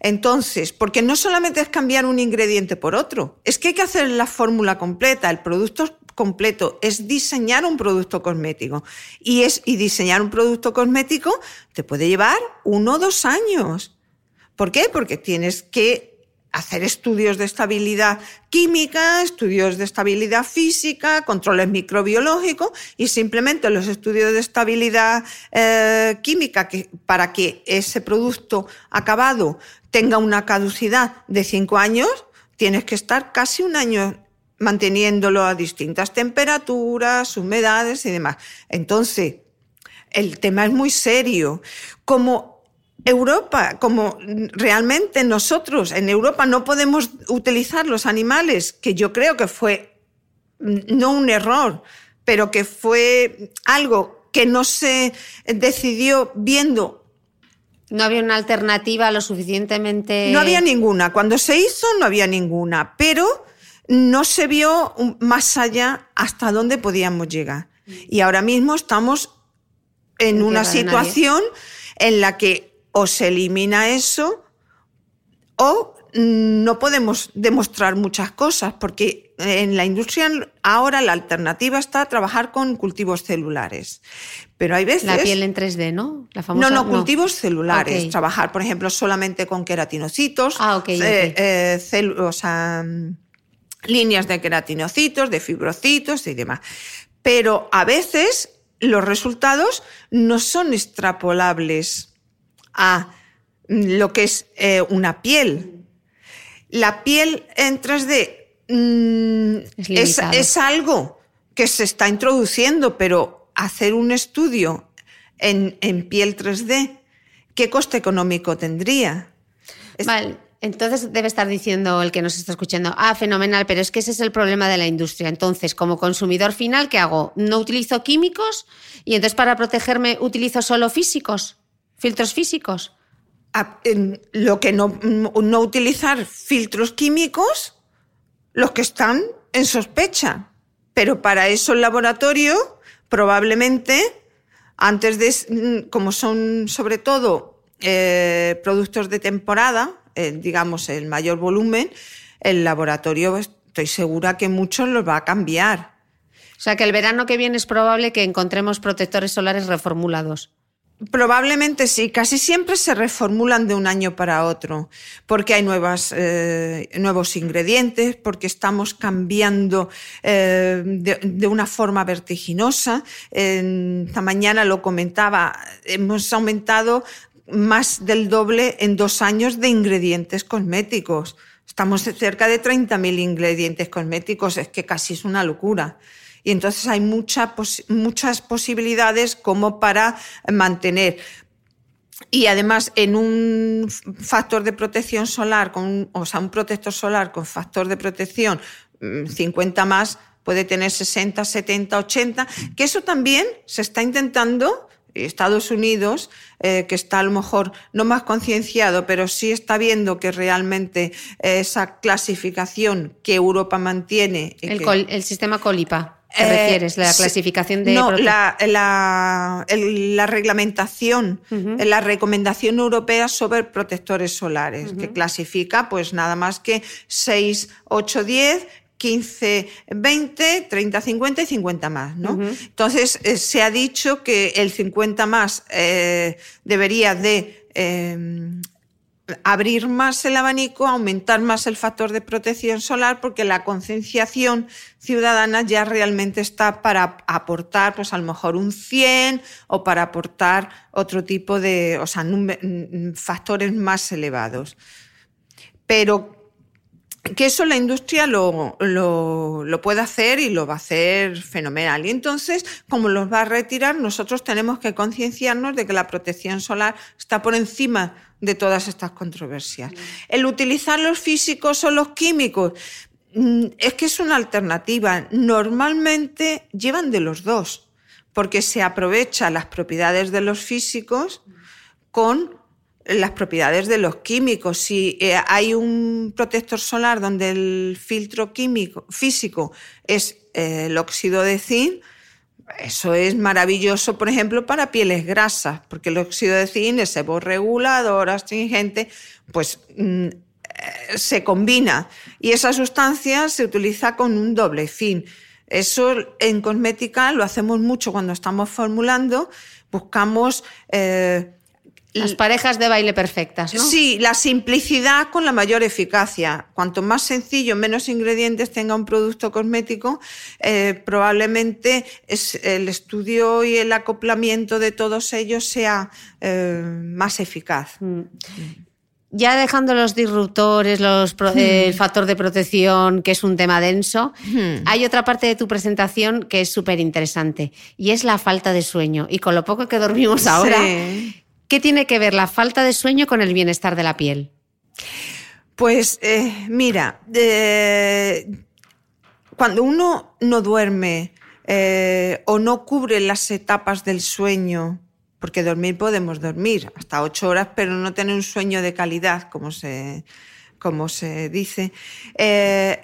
Entonces, porque no solamente es cambiar un ingrediente por otro, es que hay que hacer la fórmula completa, el producto completo, es diseñar un producto cosmético. Y, es, y diseñar un producto cosmético te puede llevar uno o dos años. ¿Por qué? Porque tienes que hacer estudios de estabilidad química, estudios de estabilidad física, controles microbiológicos y simplemente los estudios de estabilidad eh, química que, para que ese producto acabado tenga una caducidad de cinco años, tienes que estar casi un año manteniéndolo a distintas temperaturas, humedades y demás. Entonces, el tema es muy serio. Como Europa, como realmente nosotros en Europa no podemos utilizar los animales, que yo creo que fue mm, no un error, pero que fue algo que no se decidió viendo. No había una alternativa lo suficientemente. No había ninguna. Cuando se hizo no había ninguna, pero no se vio más allá hasta dónde podíamos llegar. Y ahora mismo estamos en una situación en la que o se elimina eso o no podemos demostrar muchas cosas, porque en la industria ahora la alternativa está trabajar con cultivos celulares. Pero hay veces... La piel en 3D, ¿no? La No, famosa. no, cultivos celulares. Trabajar, por ejemplo, solamente con queratinocitos. Ah, ok, eh, eh, celu- o sea, líneas de queratinocitos, de fibrocitos y demás. Pero a veces los resultados no son extrapolables a lo que es eh, una piel. La piel en 3D mm, Es es, limitado. es algo que se está introduciendo, pero hacer un estudio en, en piel 3D, ¿qué coste económico tendría? Es- Vale. Entonces debe estar diciendo el que nos está escuchando, ah, fenomenal, pero es que ese es el problema de la industria. Entonces, como consumidor final, ¿qué hago? No utilizo químicos y entonces para protegerme utilizo solo físicos, filtros físicos. a- en lo que no, no utilizar filtros químicos los que están en sospecha. Pero para eso el laboratorio probablemente, antes de, como son sobre todo eh, productos de temporada, eh, digamos el mayor volumen, el laboratorio estoy segura que muchos los va a cambiar. O sea que el verano que viene es probable que encontremos protectores solares reformulados. Probablemente sí, casi siempre se reformulan de un año para otro, porque hay nuevas, eh, nuevos ingredientes, porque estamos cambiando eh, de, una forma vertiginosa. esta mañana lo comentaba, hemos aumentado más del doble en dos años de ingredientes cosméticos. Estamos cerca de 30.000 ingredientes cosméticos, es que casi es una locura. Y entonces hay muchas posibilidades como para mantener. Y además, en un factor de protección solar, con, o sea, un protector solar con factor de protección 50 mm, más, puede tener 60, 70, 80, que eso también se está intentando Estados Unidos, eh, que está a lo mejor no más concienciado, pero sí está viendo que realmente esa clasificación que Europa mantiene. El, sistema COLIPA. ¿Te eh, refieres? La clasificación de. No, la, la, reglamentación, la recomendación europea sobre protectores solares, que clasifica pues nada más que 6, 8, 10 15, 20, 30, 50 y 50 más, ¿no? Entonces, eh, se ha dicho que el 50 más eh, debería de eh, abrir más el abanico, aumentar más el factor de protección solar, porque la concienciación ciudadana ya realmente está para aportar, pues a lo mejor un 100 o para aportar otro tipo de, o sea, factores más elevados. Pero que eso la industria lo, lo, puede hacer y lo va a hacer fenomenal. Y entonces, como los va a retirar, nosotros tenemos que concienciarnos de que la protección solar está por encima de todas estas controversias. El utilizar los físicos o los químicos mm, es que es una alternativa. Normalmente llevan de los dos, porque se aprovecha las propiedades de los físicos con las propiedades de los químicos. Si eh, hay un protector solar donde el filtro químico físico es eh, el óxido de zinc, eso es maravilloso, por ejemplo, para pieles grasas, porque el óxido de zinc es seborregulador, astringente, pues mm, eh, se combina y esa sustancia se utiliza con un doble fin. Eso en cosmética lo hacemos mucho cuando estamos formulando, buscamos las parejas de baile perfectas, ¿no? Sí, la simplicidad con la mayor eficacia. Cuanto más sencillo, menos ingredientes tenga un producto cosmético, eh, probablemente es el estudio y el acoplamiento de todos ellos sea eh, más eficaz. Mm. Ya dejando los disruptores, los, hmm. el factor de protección, que es un tema denso, hmm. hay otra parte de tu presentación que es súper interesante y es la falta de sueño. Y con lo poco que dormimos ahora, ¿Qué tiene que ver la falta de sueño con el bienestar de la piel? Pues eh, mira, cuando uno no duerme eh, o no cubre las etapas del sueño, porque dormir podemos dormir hasta ocho horas, pero no tener un sueño de calidad, como se, como se dice, eh,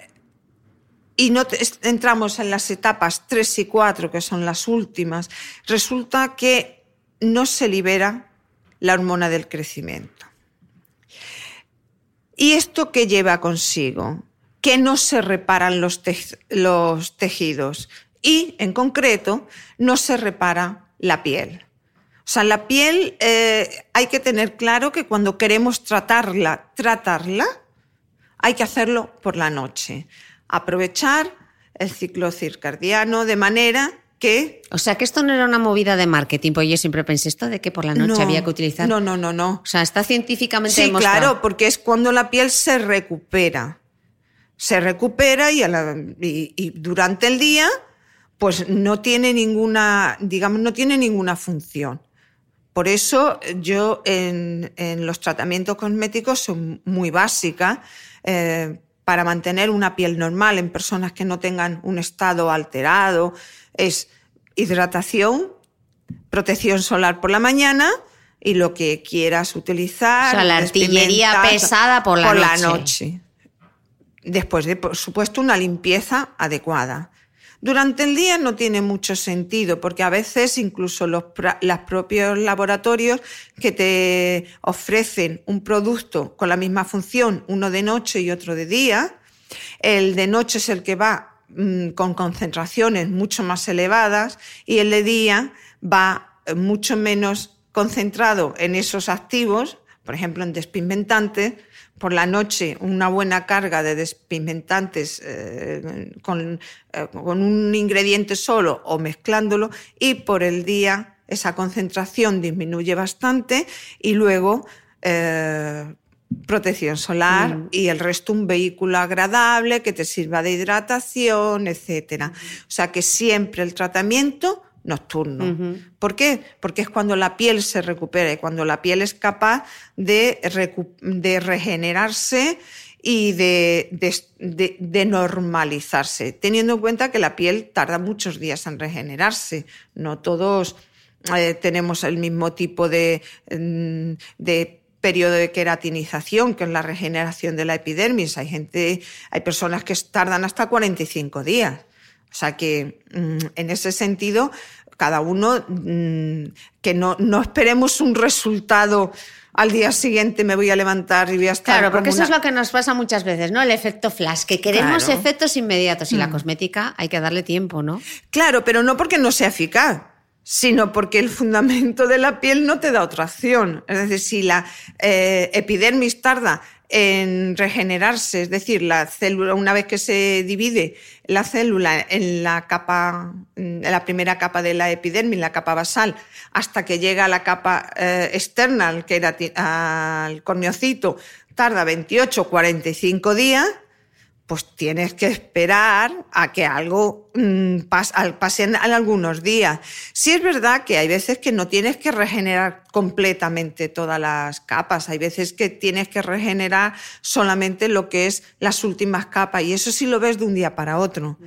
y no entramos en las etapas tres y cuatro, que son las últimas, resulta que no se libera la hormona del crecimiento. ¿Y esto qué lleva consigo? Que no se reparan los, tejidos y, en concreto, no se repara la piel. O sea, la piel eh, hay que tener claro que cuando queremos tratarla, tratarla, hay que hacerlo por la noche. Aprovechar el ciclo circadiano de manera o sea, que esto no era una movida de marketing, porque yo siempre pensé esto de que por la noche había que utilizar. No, no, no, no. O sea, está científicamente sí, claro, porque es cuando la piel se recupera. Se recupera y, y, durante el día, pues no tiene ninguna, digamos, no tiene ninguna función. Por eso yo en, los tratamientos cosméticos son muy básicas. Eh, para mantener una piel normal en personas que no tengan un estado alterado, es hidratación, protección solar por la mañana y lo que quieras utilizar. O sea, la artillería pesada por la por noche. La noche. después de, por supuesto, una limpieza adecuada. Durante el día no tiene mucho sentido porque a veces incluso los, propios laboratorios que te ofrecen un producto con la misma función, uno de noche y otro de día, el de noche es el que va mm, con concentraciones mucho más elevadas y el de día va eh, mucho menos concentrado en esos activos, por ejemplo en despigmentantes, por la noche una buena carga de despigmentantes eh, con, eh, con, un ingrediente solo o mezclándolo y por el día esa concentración disminuye bastante y luego protección solar mm. y el resto un vehículo agradable que te sirva de hidratación, etc. O sea que siempre el tratamiento nocturno. ¿Por qué? Porque es cuando la piel se recupera y cuando la piel es capaz de, de regenerarse y de, de, normalizarse, teniendo en cuenta que la piel tarda muchos días en regenerarse. No todos eh, tenemos el mismo tipo de, mm, de periodo de queratinización, que es la regeneración de la epidermis. Hay gente, hay personas que tardan hasta 45 días. O sea que mm, en ese sentido, cada uno, mm, que no, no esperemos un resultado al día siguiente me voy a levantar y voy a estar. Claro, porque eso es lo que nos pasa muchas veces, ¿no? El efecto flash, que queremos efectos inmediatos y la mm. cosmética hay que darle tiempo, ¿no? Claro, pero no porque no sea eficaz sino porque el fundamento de la piel no te da otra acción. Es decir, si la eh, epidermis tarda en regenerarse, es decir, la célula, una vez que se divide la célula en la capa, en la primera capa de la epidermis, la capa basal, hasta que llega a la capa eh, externa, que era al corneocito, tarda 28 45 días, pues tienes que esperar a que algo mm, pasen algunos días. Sí es verdad que hay veces que no tienes que regenerar completamente todas las capas, hay veces que tienes que regenerar solamente lo que es las últimas capas y eso sí lo ves de un día para otro.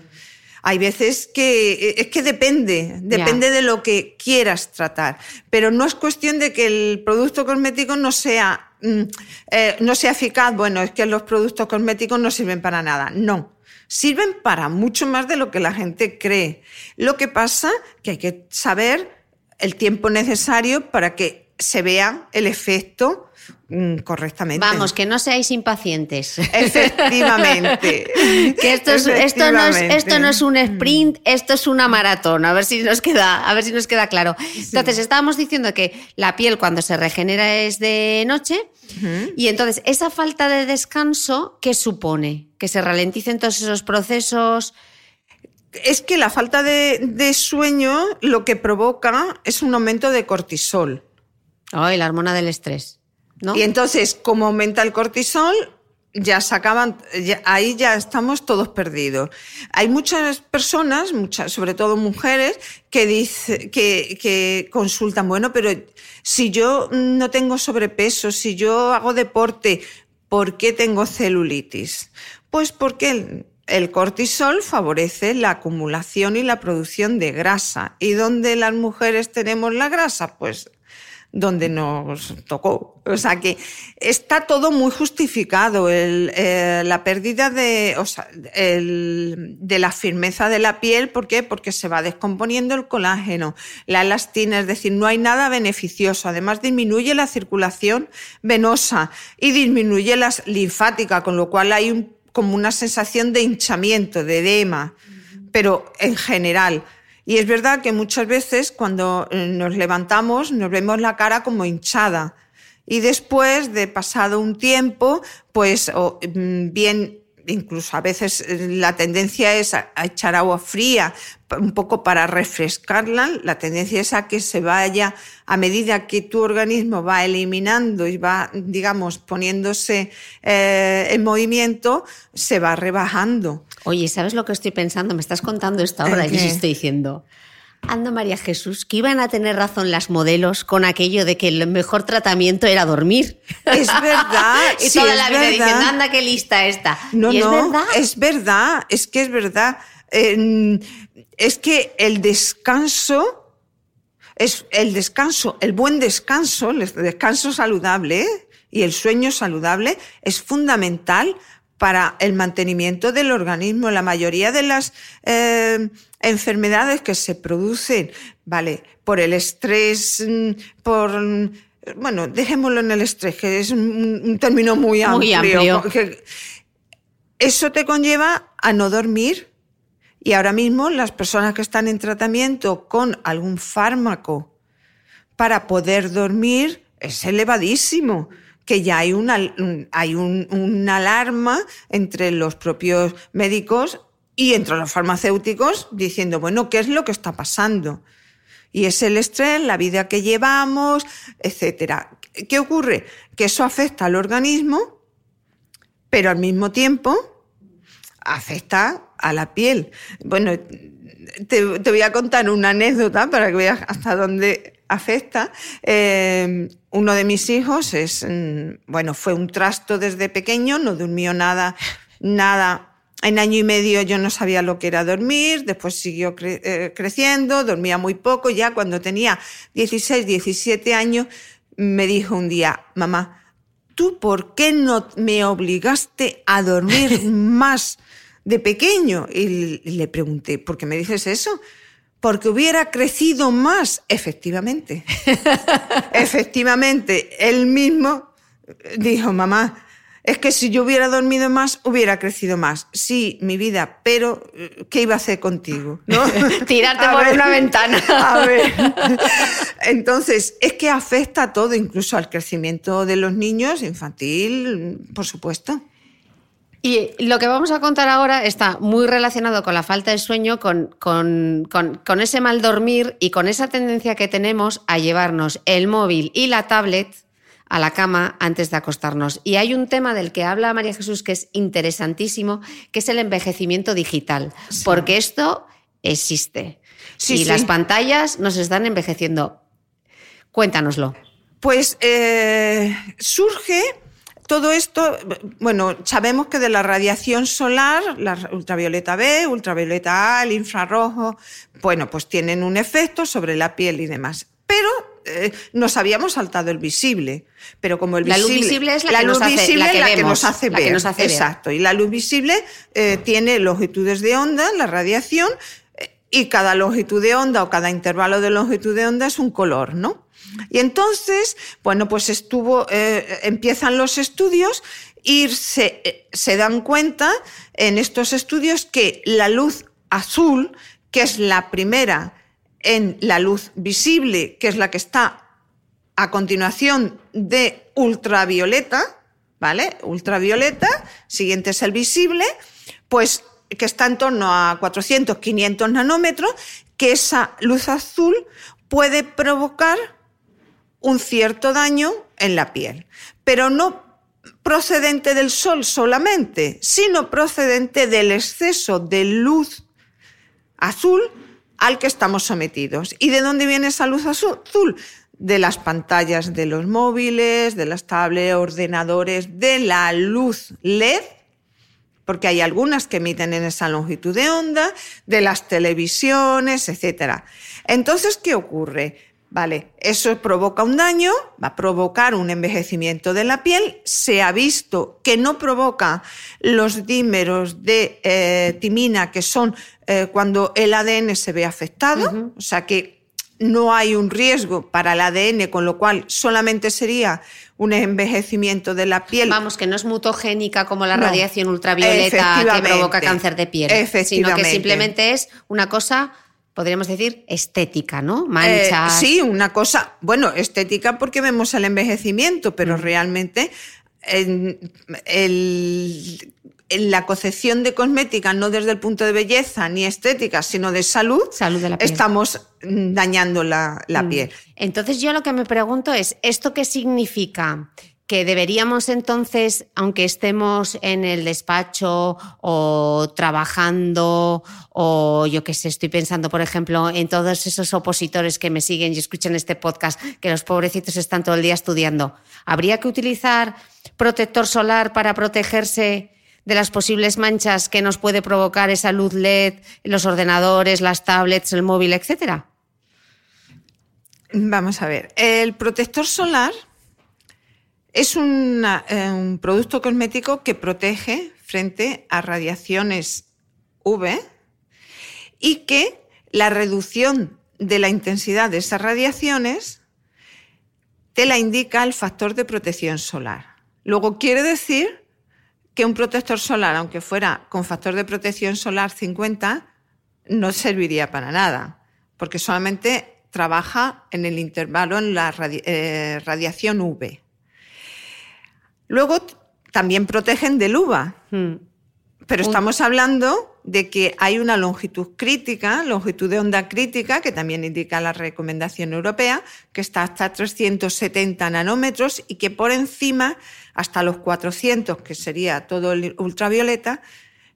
Hay veces que eh, es que depende, depende de lo que quieras tratar, pero no es cuestión de que el producto cosmético no sea Mm, eh, no sea eficaz, bueno, es que los productos cosméticos no sirven para nada. No, sirven para mucho más de lo que la gente cree. Lo que pasa que hay que saber el tiempo necesario para que se vea el efecto mm, correctamente. Vamos, que no seáis impacientes. Efectivamente. que esto, es, esto, no es, esto no es un sprint, esto es una maratón. A ver si nos queda, a ver si nos queda claro. Entonces, estábamos diciendo que la piel cuando se regenera es de noche y entonces, esa falta de descanso, ¿qué supone? Que se ralenticen todos esos procesos. Es que la falta de, sueño lo que provoca es un aumento de cortisol. Ay, la hormona del estrés. Y entonces, como aumenta el cortisol, ya se acaban, ahí ya estamos todos perdidos. Hay muchas personas, muchas, sobre todo mujeres, que, dice, que, que consultan, bueno, pero si yo no tengo sobrepeso, si yo hago deporte, ¿por qué tengo celulitis? Pues porque el, el cortisol favorece la acumulación y la producción de grasa. ¿Y dónde las mujeres tenemos la grasa? Pues donde nos tocó. O sea que está todo muy justificado. Eh, la pérdida de, o sea, de la firmeza de la piel, ¿por qué? Porque se va descomponiendo el colágeno, la elastina, es decir, no hay nada beneficioso. Además, disminuye la circulación venosa y disminuye la linfática, con lo cual hay como una sensación de hinchamiento, de edema, pero en general. Y es verdad que muchas veces cuando eh, nos levantamos nos vemos la cara como hinchada. Y después de pasado un tiempo, pues mm, bien, incluso a veces eh, la tendencia es a, echar agua fría un poco para refrescarla, la tendencia es a que se vaya, a medida que tu organismo va eliminando y va, digamos, poniéndose eh, en movimiento, se va rebajando. Oye, ¿sabes lo que estoy pensando? Me estás contando esto ahora y yo estoy diciendo. Ando María Jesús, que iban a tener razón las modelos con aquello de que el mejor tratamiento era dormir. Es verdad. y toda la vida diciendo, anda, qué lista está. No, no, es verdad. Es verdad, es que es verdad. es que el descanso, es el descanso, el buen descanso, el descanso saludable y el sueño saludable es fundamental para el mantenimiento del organismo. La mayoría de las eh, enfermedades que se producen, ¿vale? Por el estrés, mm, por bueno, dejémoslo en el estrés, que es un, término muy amplio. eso te conlleva a no dormir. Y ahora mismo las personas que están en tratamiento con algún fármaco para poder dormir es elevadísimo que ya hay una, hay una alarma entre los propios médicos y entre los farmacéuticos diciendo, bueno, ¿qué es lo que está pasando? Y es el estrés, la vida que llevamos, etcétera. ¿Qué ocurre? Que eso afecta al organismo, pero al mismo tiempo afecta a la piel. Bueno, te, voy a contar una anécdota para que veas hasta dónde afecta. Eh, uno de mis hijos es, mm, bueno, fue un trasto desde pequeño, no durmió nada, nada en año y medio yo no sabía lo que era dormir, después siguió eh, creciendo, dormía muy poco, ya cuando tenía 16, 17 años me dijo un día, mamá, ¿tú por qué no me obligaste a dormir más de pequeño? Y le pregunté, ¿por qué me dices eso? Porque hubiera crecido más, efectivamente. efectivamente, él mismo dijo, mamá, es que si yo hubiera dormido más, hubiera crecido más. Sí, mi vida, pero eh, ¿qué iba a hacer contigo? Tirarte por una ventana. a ver. Entonces, es que afecta a todo, incluso al crecimiento de los niños, infantil, por supuesto. Y lo que vamos a contar ahora está muy relacionado con la falta de sueño, con, con, con, ese mal dormir y con esa tendencia que tenemos a llevarnos el móvil y la tablet a la cama antes de acostarnos. Y hay un tema del que habla María Jesús que es interesantísimo, que es el envejecimiento digital, porque esto existe. y las pantallas nos están envejeciendo. Cuéntanoslo. Pues eh, surge todo esto, bueno, sabemos que de la radiación solar, la ultravioleta B, ultravioleta A, el infrarrojo, bueno, pues tienen un efecto sobre la piel y demás. Pero eh, nos habíamos saltado el visible, pero como el visible, la luz visible es la, que, nos hace, la que, nos hace ver, exacto, y la luz visible eh, tiene longitudes de onda, la radiación, eh, y cada longitud de onda o cada intervalo de longitud de onda es un color, ¿no? Y entonces, bueno, pues estuvo, empiezan los estudios y se, se dan cuenta en estos estudios que la luz azul, que es la primera en la luz visible, que es la que está a continuación de ultravioleta, ¿vale? Ultravioleta, siguiente es el visible, pues que está en torno a 400, 500 nanómetros, que esa luz azul puede provocar un cierto daño en la piel, pero no procedente del sol solamente, sino procedente del exceso de luz azul al que estamos sometidos. ¿Y de dónde viene esa luz azul? De las pantallas de los móviles, de las tablets, ordenadores, de la luz LED, porque hay algunas que emiten en esa longitud de onda, de las televisiones, etc. Entonces, ¿qué ocurre? Vale, eso provoca un daño, va a provocar un envejecimiento de la piel. Se ha visto que no provoca los dímeros de eh, timina, que son eh, cuando el ADN se ve afectado, o sea que no hay un riesgo para el ADN, con lo cual solamente sería un envejecimiento de la piel. Vamos, que no es mutogénica como la radiación ultravioleta que provoca cáncer de piel, sino que simplemente es una cosa podríamos decir, estética, ¿no? Manchas. Eh, sí, una cosa, bueno, estética porque vemos el envejecimiento, pero realmente en, la concepción de cosmética, no desde el punto de belleza ni estética, sino de salud, estamos dañando la, mm. piel. Entonces yo lo que me pregunto es, ¿esto qué significa? Que deberíamos entonces, aunque estemos en el despacho o trabajando o yo qué sé, estoy pensando, por ejemplo, en todos esos opositores que me siguen y escuchan este podcast, que los pobrecitos están todo el día estudiando, ¿habría que utilizar protector solar para protegerse de las posibles manchas que nos puede provocar esa luz LED, los ordenadores, las tablets, el móvil, etcétera? Vamos a ver, el protector solar Es eh, un producto cosmético que protege frente a radiaciones UV y que la reducción de la intensidad de esas radiaciones te la indica el factor de protección solar. Luego quiere decir que un protector solar, aunque fuera con factor de protección solar 50, no serviría para nada, porque solamente trabaja en el intervalo en la eh, radiación UV. Luego también protegen del UVA, hmm. pero estamos hablando de que hay una longitud crítica, longitud de onda crítica, que también indica la recomendación europea, que está hasta 370 nanómetros y que por encima, hasta los 400, que sería todo el ultravioleta,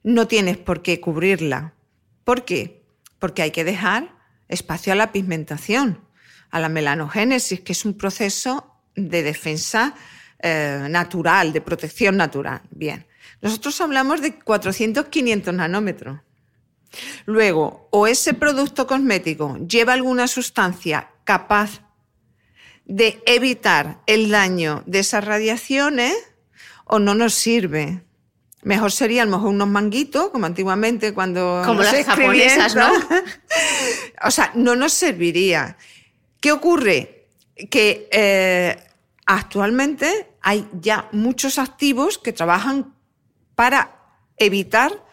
no tienes por qué cubrirla. ¿Por qué? Porque hay que dejar espacio a la pigmentación, a la melanogénesis, que es un proceso de defensa eh, natural, de protección natural. Bien. Nosotros hablamos de 400-500 nanómetros. Luego, o ese producto cosmético lleva alguna sustancia capaz de evitar el daño de esas radiaciones o no nos sirve. Mejor sería a lo mejor unos manguitos, como antiguamente cuando... Como las japonesas, ¿no? o sea, no nos serviría. ¿Qué ocurre? Que eh, actualmente hay ya muchos activos que trabajan para evitar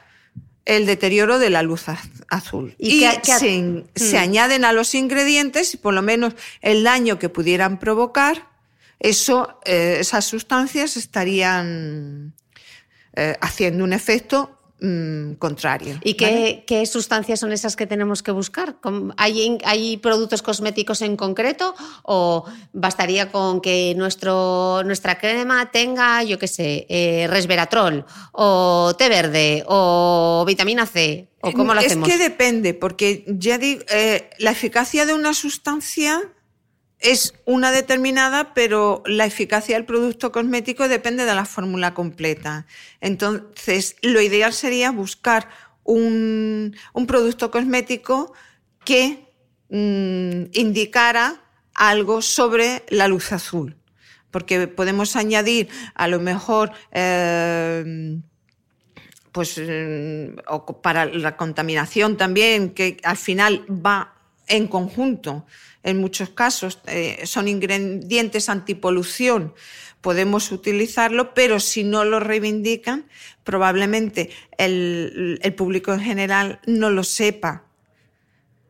el deterioro de la luz azul. Y, se, mm. añaden a los ingredientes y por lo menos el daño que pudieran provocar, eso, eh, esas sustancias estarían eh, haciendo un efecto Mm, contrario. ¿Y qué, sustancias son esas que tenemos que buscar? ¿Hay, ¿Hay, productos cosméticos en concreto o bastaría con que nuestro, nuestra crema tenga, yo qué sé, eh, resveratrol o té verde o vitamina C? ¿O cómo lo hacemos? Es que depende, porque ya digo, eh, la eficacia de una sustancia es una determinada, pero la eficacia del producto cosmético depende de la fórmula completa. Entonces, lo ideal sería buscar un, producto cosmético que mm, indicara algo sobre la luz azul, porque podemos añadir a lo mejor... Eh, pues mm, para la contaminación también, que al final va en conjunto en muchos casos eh, son ingredientes antipolución, podemos utilizarlo, pero si no lo reivindican, probablemente el, público en general no lo sepa.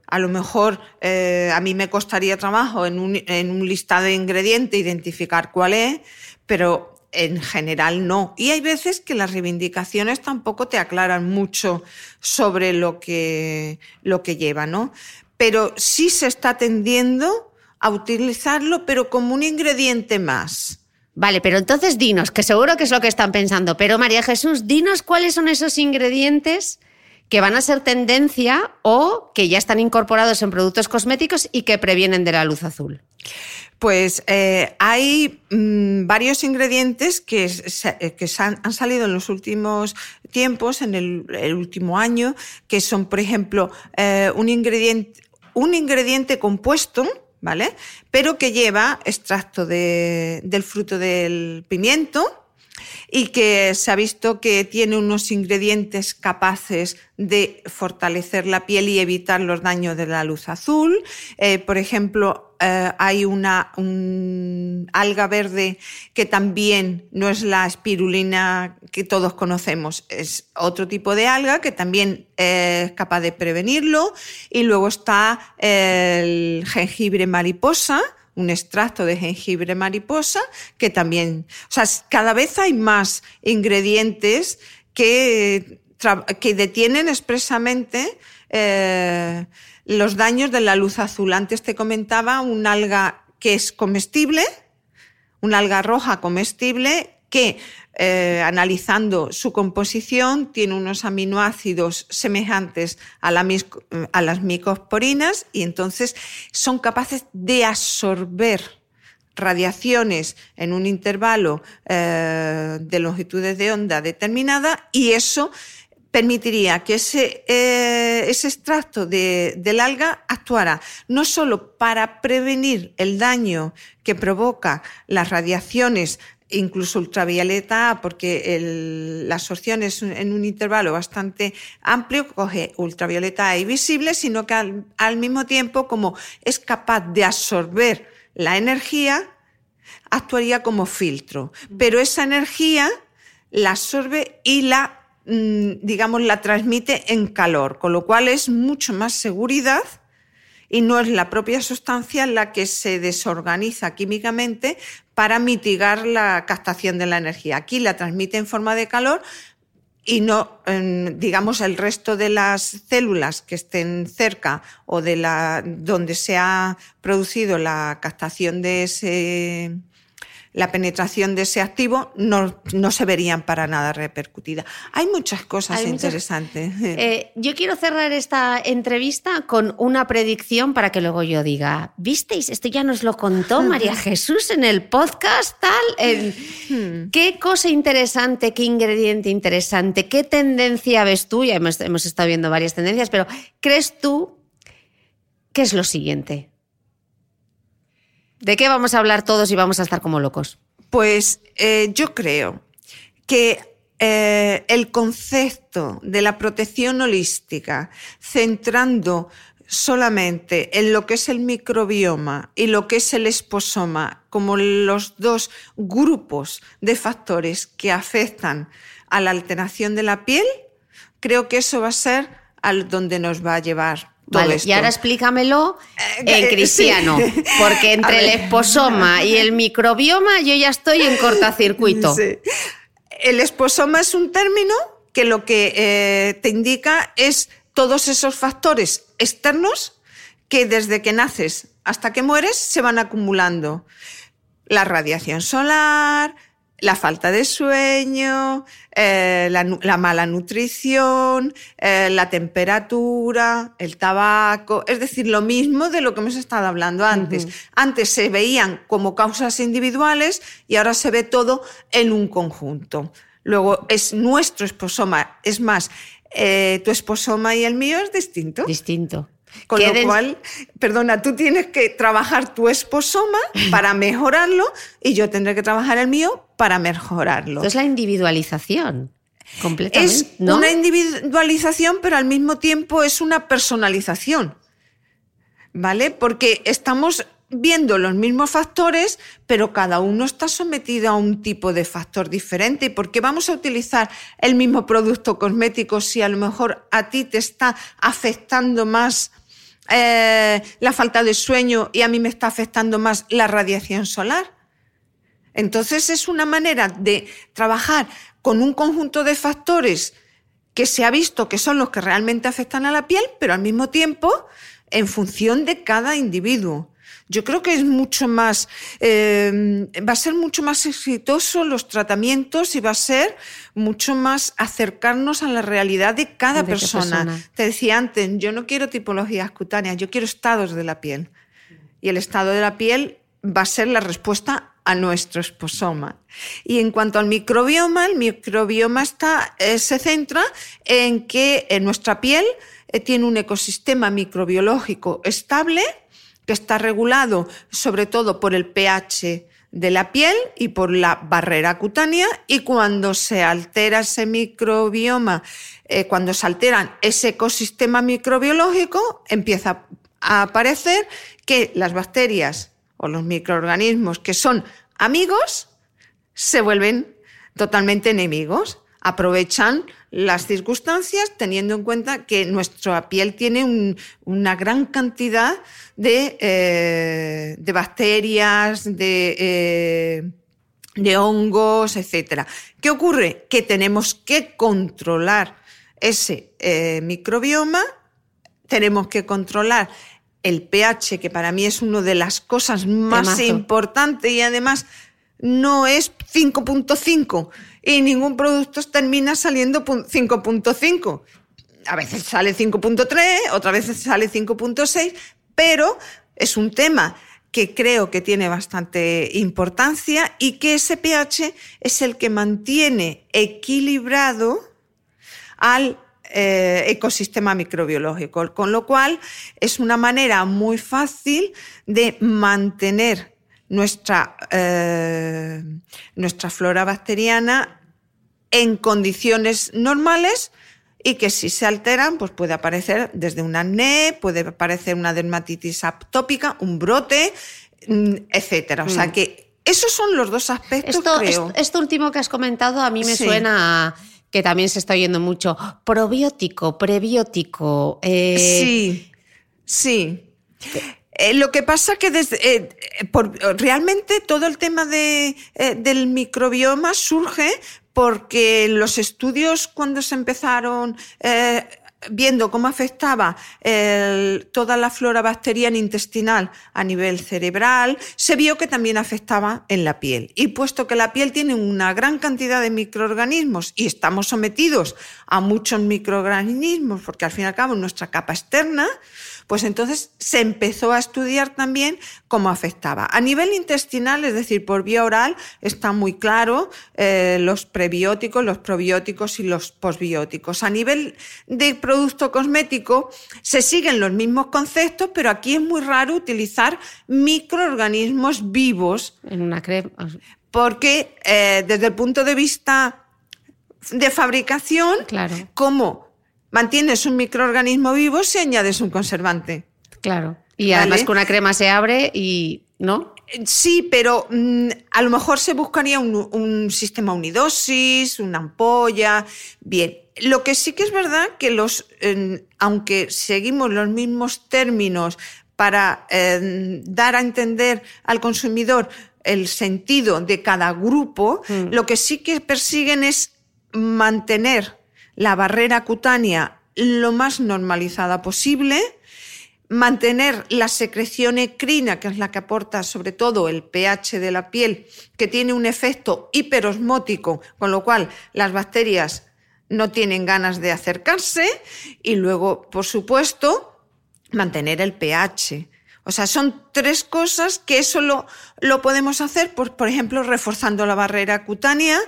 A lo mejor eh, a mí me costaría trabajo en un, listado de ingredientes identificar cuál es, pero en general no. Y hay veces que las reivindicaciones tampoco te aclaran mucho sobre lo que, lo que lleva, ¿no? Pero sí se está tendiendo a utilizarlo, pero como un ingrediente más. Vale, pero entonces dinos, que seguro que es lo que están pensando, pero María Jesús, dinos cuáles son esos ingredientes que van a ser tendencia o que ya están incorporados en productos cosméticos y que previenen de la luz azul. Pues eh, hay mm, varios ingredientes que, que han, salido en los últimos tiempos, en el, último año, que son, por ejemplo, eh, un, ingrediente, un ingrediente compuesto, ¿vale? Pero que lleva extracto del fruto del pimiento, y que se ha visto que tiene unos ingredientes capaces de fortalecer la piel y evitar los daños de la luz azul. Eh, por ejemplo, eh, hay una alga verde que también no es la espirulina que todos conocemos, es otro tipo de alga que también es capaz de prevenirlo. Y luego está el jengibre mariposa, un extracto de jengibre mariposa, que también, o sea, cada vez hay más ingredientes que, que detienen expresamente eh, los daños de la luz azul. Antes te comentaba un alga que es comestible, una alga roja comestible que eh, analizando su composición, tiene unos aminoácidos semejantes a, las micosporinas y entonces son capaces de absorber radiaciones en un intervalo eh, de longitudes de onda determinada y eso permitiría que ese, eh, ese extracto de, del alga actuara no solo para prevenir el daño que provoca las radiaciones incluso ultravioleta porque el, la absorción es en un intervalo bastante amplio, coge ultravioleta y visible, sino que al, al mismo tiempo, como es capaz de absorber la energía, actuaría como filtro. Pero esa energía la absorbe y la, mm, digamos, la transmite en calor, con lo cual es mucho más seguridad y no es la propia sustancia la que se desorganiza químicamente para mitigar la captación de la energía. Aquí la transmite en forma de calor y no, digamos, el resto de las células que estén cerca o de la donde se ha producido la captación de ese la penetración de ese activo no, no se verían para nada repercutidas. Hay muchas cosas interesantes. Eh, yo quiero cerrar esta entrevista con una predicción para que luego yo diga, ¿visteis? Esto ya nos lo contó María Jesús en el podcast, tal. Hmm. ¿Qué cosa interesante, qué ingrediente interesante, qué tendencia ves tú? Ya hemos, hemos estado viendo varias tendencias, pero ¿crees tú qué es lo siguiente? ¿De qué vamos a hablar todos y vamos a estar como locos? Pues eh, yo creo que eh, el concepto de la protección holística, centrando solamente en lo que es el microbioma y lo que es el esposoma como los dos grupos de factores que afectan a la alteración de la piel, creo que eso va a ser al donde nos va a llevar Vale, y ahora explícamelo eh, en cristiano, porque entre el esposoma y el microbioma yo ya estoy en cortacircuito. El esposoma es un término que lo que eh, te indica es todos esos factores externos que desde que naces hasta que mueres se van acumulando. La radiación solar, la falta de sueño, eh, la, mala nutrición, eh, la temperatura, el tabaco, es decir, lo mismo de lo que hemos estado hablando antes. Antes se veían como causas individuales y ahora se ve todo en un conjunto. Luego es nuestro esposoma, es más, eh, tu esposoma y el mío es distinto. Distinto. Con lo cual, perdona, tú tienes que trabajar tu esposoma para mejorarlo y yo tendré que trabajar el mío para mejorarlo. Es la individualización. Completamente, es una individualización, pero al mismo tiempo es una personalización. ¿Vale? Porque estamos viendo los mismos factores, pero cada uno está sometido a un tipo de factor diferente. ¿Y por qué vamos a utilizar el mismo producto cosmético si a lo mejor a ti te está afectando más eh, la falta de sueño y a mí me está afectando más la radiación solar. Entonces es una manera de trabajar con un conjunto de factores que se ha visto que son los que realmente afectan a la piel, pero al mismo tiempo en función de cada individuo. Yo creo que es mucho más, eh, va a ser mucho más exitoso los tratamientos y va a ser mucho más acercarnos a la realidad de cada persona. Te decía antes, yo no quiero tipologías cutáneas, yo quiero estados de la piel. Y el estado de la piel va a ser la respuesta a nuestro esposoma. Y en cuanto al microbioma, el microbioma está, eh, se centra en que en nuestra piel eh, tiene un ecosistema microbiológico estable que está regulado sobre todo por el pH de la piel y por la barrera cutánea y cuando se altera ese microbioma, eh, cuando se altera ese ecosistema microbiológico, empieza a aparecer que las bacterias o los microorganismos que son amigos se vuelven totalmente enemigos aprovechan las circunstancias teniendo en cuenta que nuestra piel tiene una gran cantidad de, eh, bacterias, eh, de, hongos, etc. ¿Qué ocurre? Que tenemos que controlar ese eh, microbioma, tenemos que controlar el pH, que para mí es una de las cosas más importantes y además no es 5.5 y ningún producto termina saliendo 5.5. A veces sale 5.3, otras veces sale 5.6, pero es un tema que creo que tiene bastante importancia y que ese pH es el que mantiene equilibrado al eh, ecosistema microbiológico, con lo cual es una manera muy fácil de mantener nuestra, eh, nuestra flora bacteriana en condiciones normales y que si se alteran, pues puede aparecer desde un acné, puede aparecer una dermatitis atópica, un brote, mm, etcétera. O sea Mm. que esos son los dos aspectos, Esto, creo. esto, esto último que has comentado a mí me Sí. suena a que también se está oyendo mucho probiótico, prebiótico. eh, Sí, sí. Eh, lo que pasa que desde, eh, por- realmente todo el tema de, eh, del microbioma surge porque los estudios cuando se empezaron viendo cómo afectaba el- toda la flora bacteriana intestinal a nivel cerebral, se vio que también afectaba en la piel. Y puesto que la piel tiene una gran cantidad de microorganismos y estamos sometidos a muchos microorganismos, porque al fin y al cabo nuestra capa externa, pues entonces se empezó a estudiar también cómo afectaba. A nivel intestinal, es decir, por vía oral, está muy claro eh, los prebióticos, los probióticos y los posbióticos. A nivel de producto cosmético, se siguen los mismos conceptos, pero aquí es muy raro utilizar microorganismos vivos En una crema. porque eh, desde el punto de vista de fabricación, Claro. como mantienes un microorganismo vivo si añades un conservante. Claro. Y Vale. además que una crema se abre y. ¿No? Eh, Sí, pero mm, a lo mejor se buscaría un, un sistema unidosis, una ampolla. Bien, lo que sí que es verdad que los, eh, aunque seguimos los mismos términos para eh, dar a entender al consumidor el sentido de cada grupo, lo que sí que persiguen es mantener la barrera cutánea lo más normalizada posible, mantener la secreción ecrina, que es la que aporta sobre todo el pH de la piel, que tiene un efecto hiperosmótico, con lo cual las bacterias no tienen ganas de acercarse, y luego, por supuesto, mantener el pH. O sea, son tres cosas que eso lo, lo podemos hacer, por, por ejemplo, reforzando la barrera cutánea,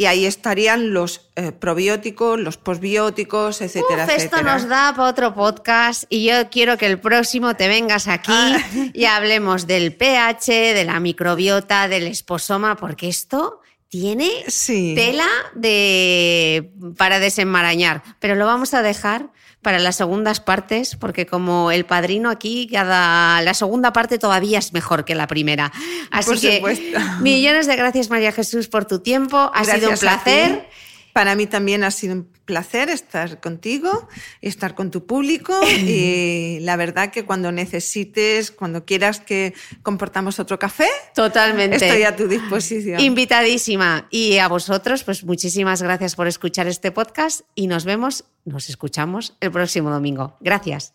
y ahí estarían los eh, probióticos, los posbióticos, etcétera, Uf, esto etcétera. nos da para otro podcast y yo quiero que el próximo te vengas aquí Ah. y hablemos del pH, de la microbiota, del esposoma, porque esto tiene Sí. tela de para desenmarañar, pero lo vamos a dejar para las segundas partes porque como el padrino aquí cada la segunda parte todavía es mejor que la primera. Así Por que millones de gracias María Jesús por tu tiempo, ha sido un Gracias a ti. placer. Para mí también ha sido un placer estar contigo y estar con tu público. y la verdad que cuando necesites, cuando quieras que comportamos otro café, Totalmente. estoy a tu disposición. Invitadísima. Y a vosotros, pues muchísimas gracias por escuchar este podcast y nos vemos, nos escuchamos el próximo domingo. Gracias.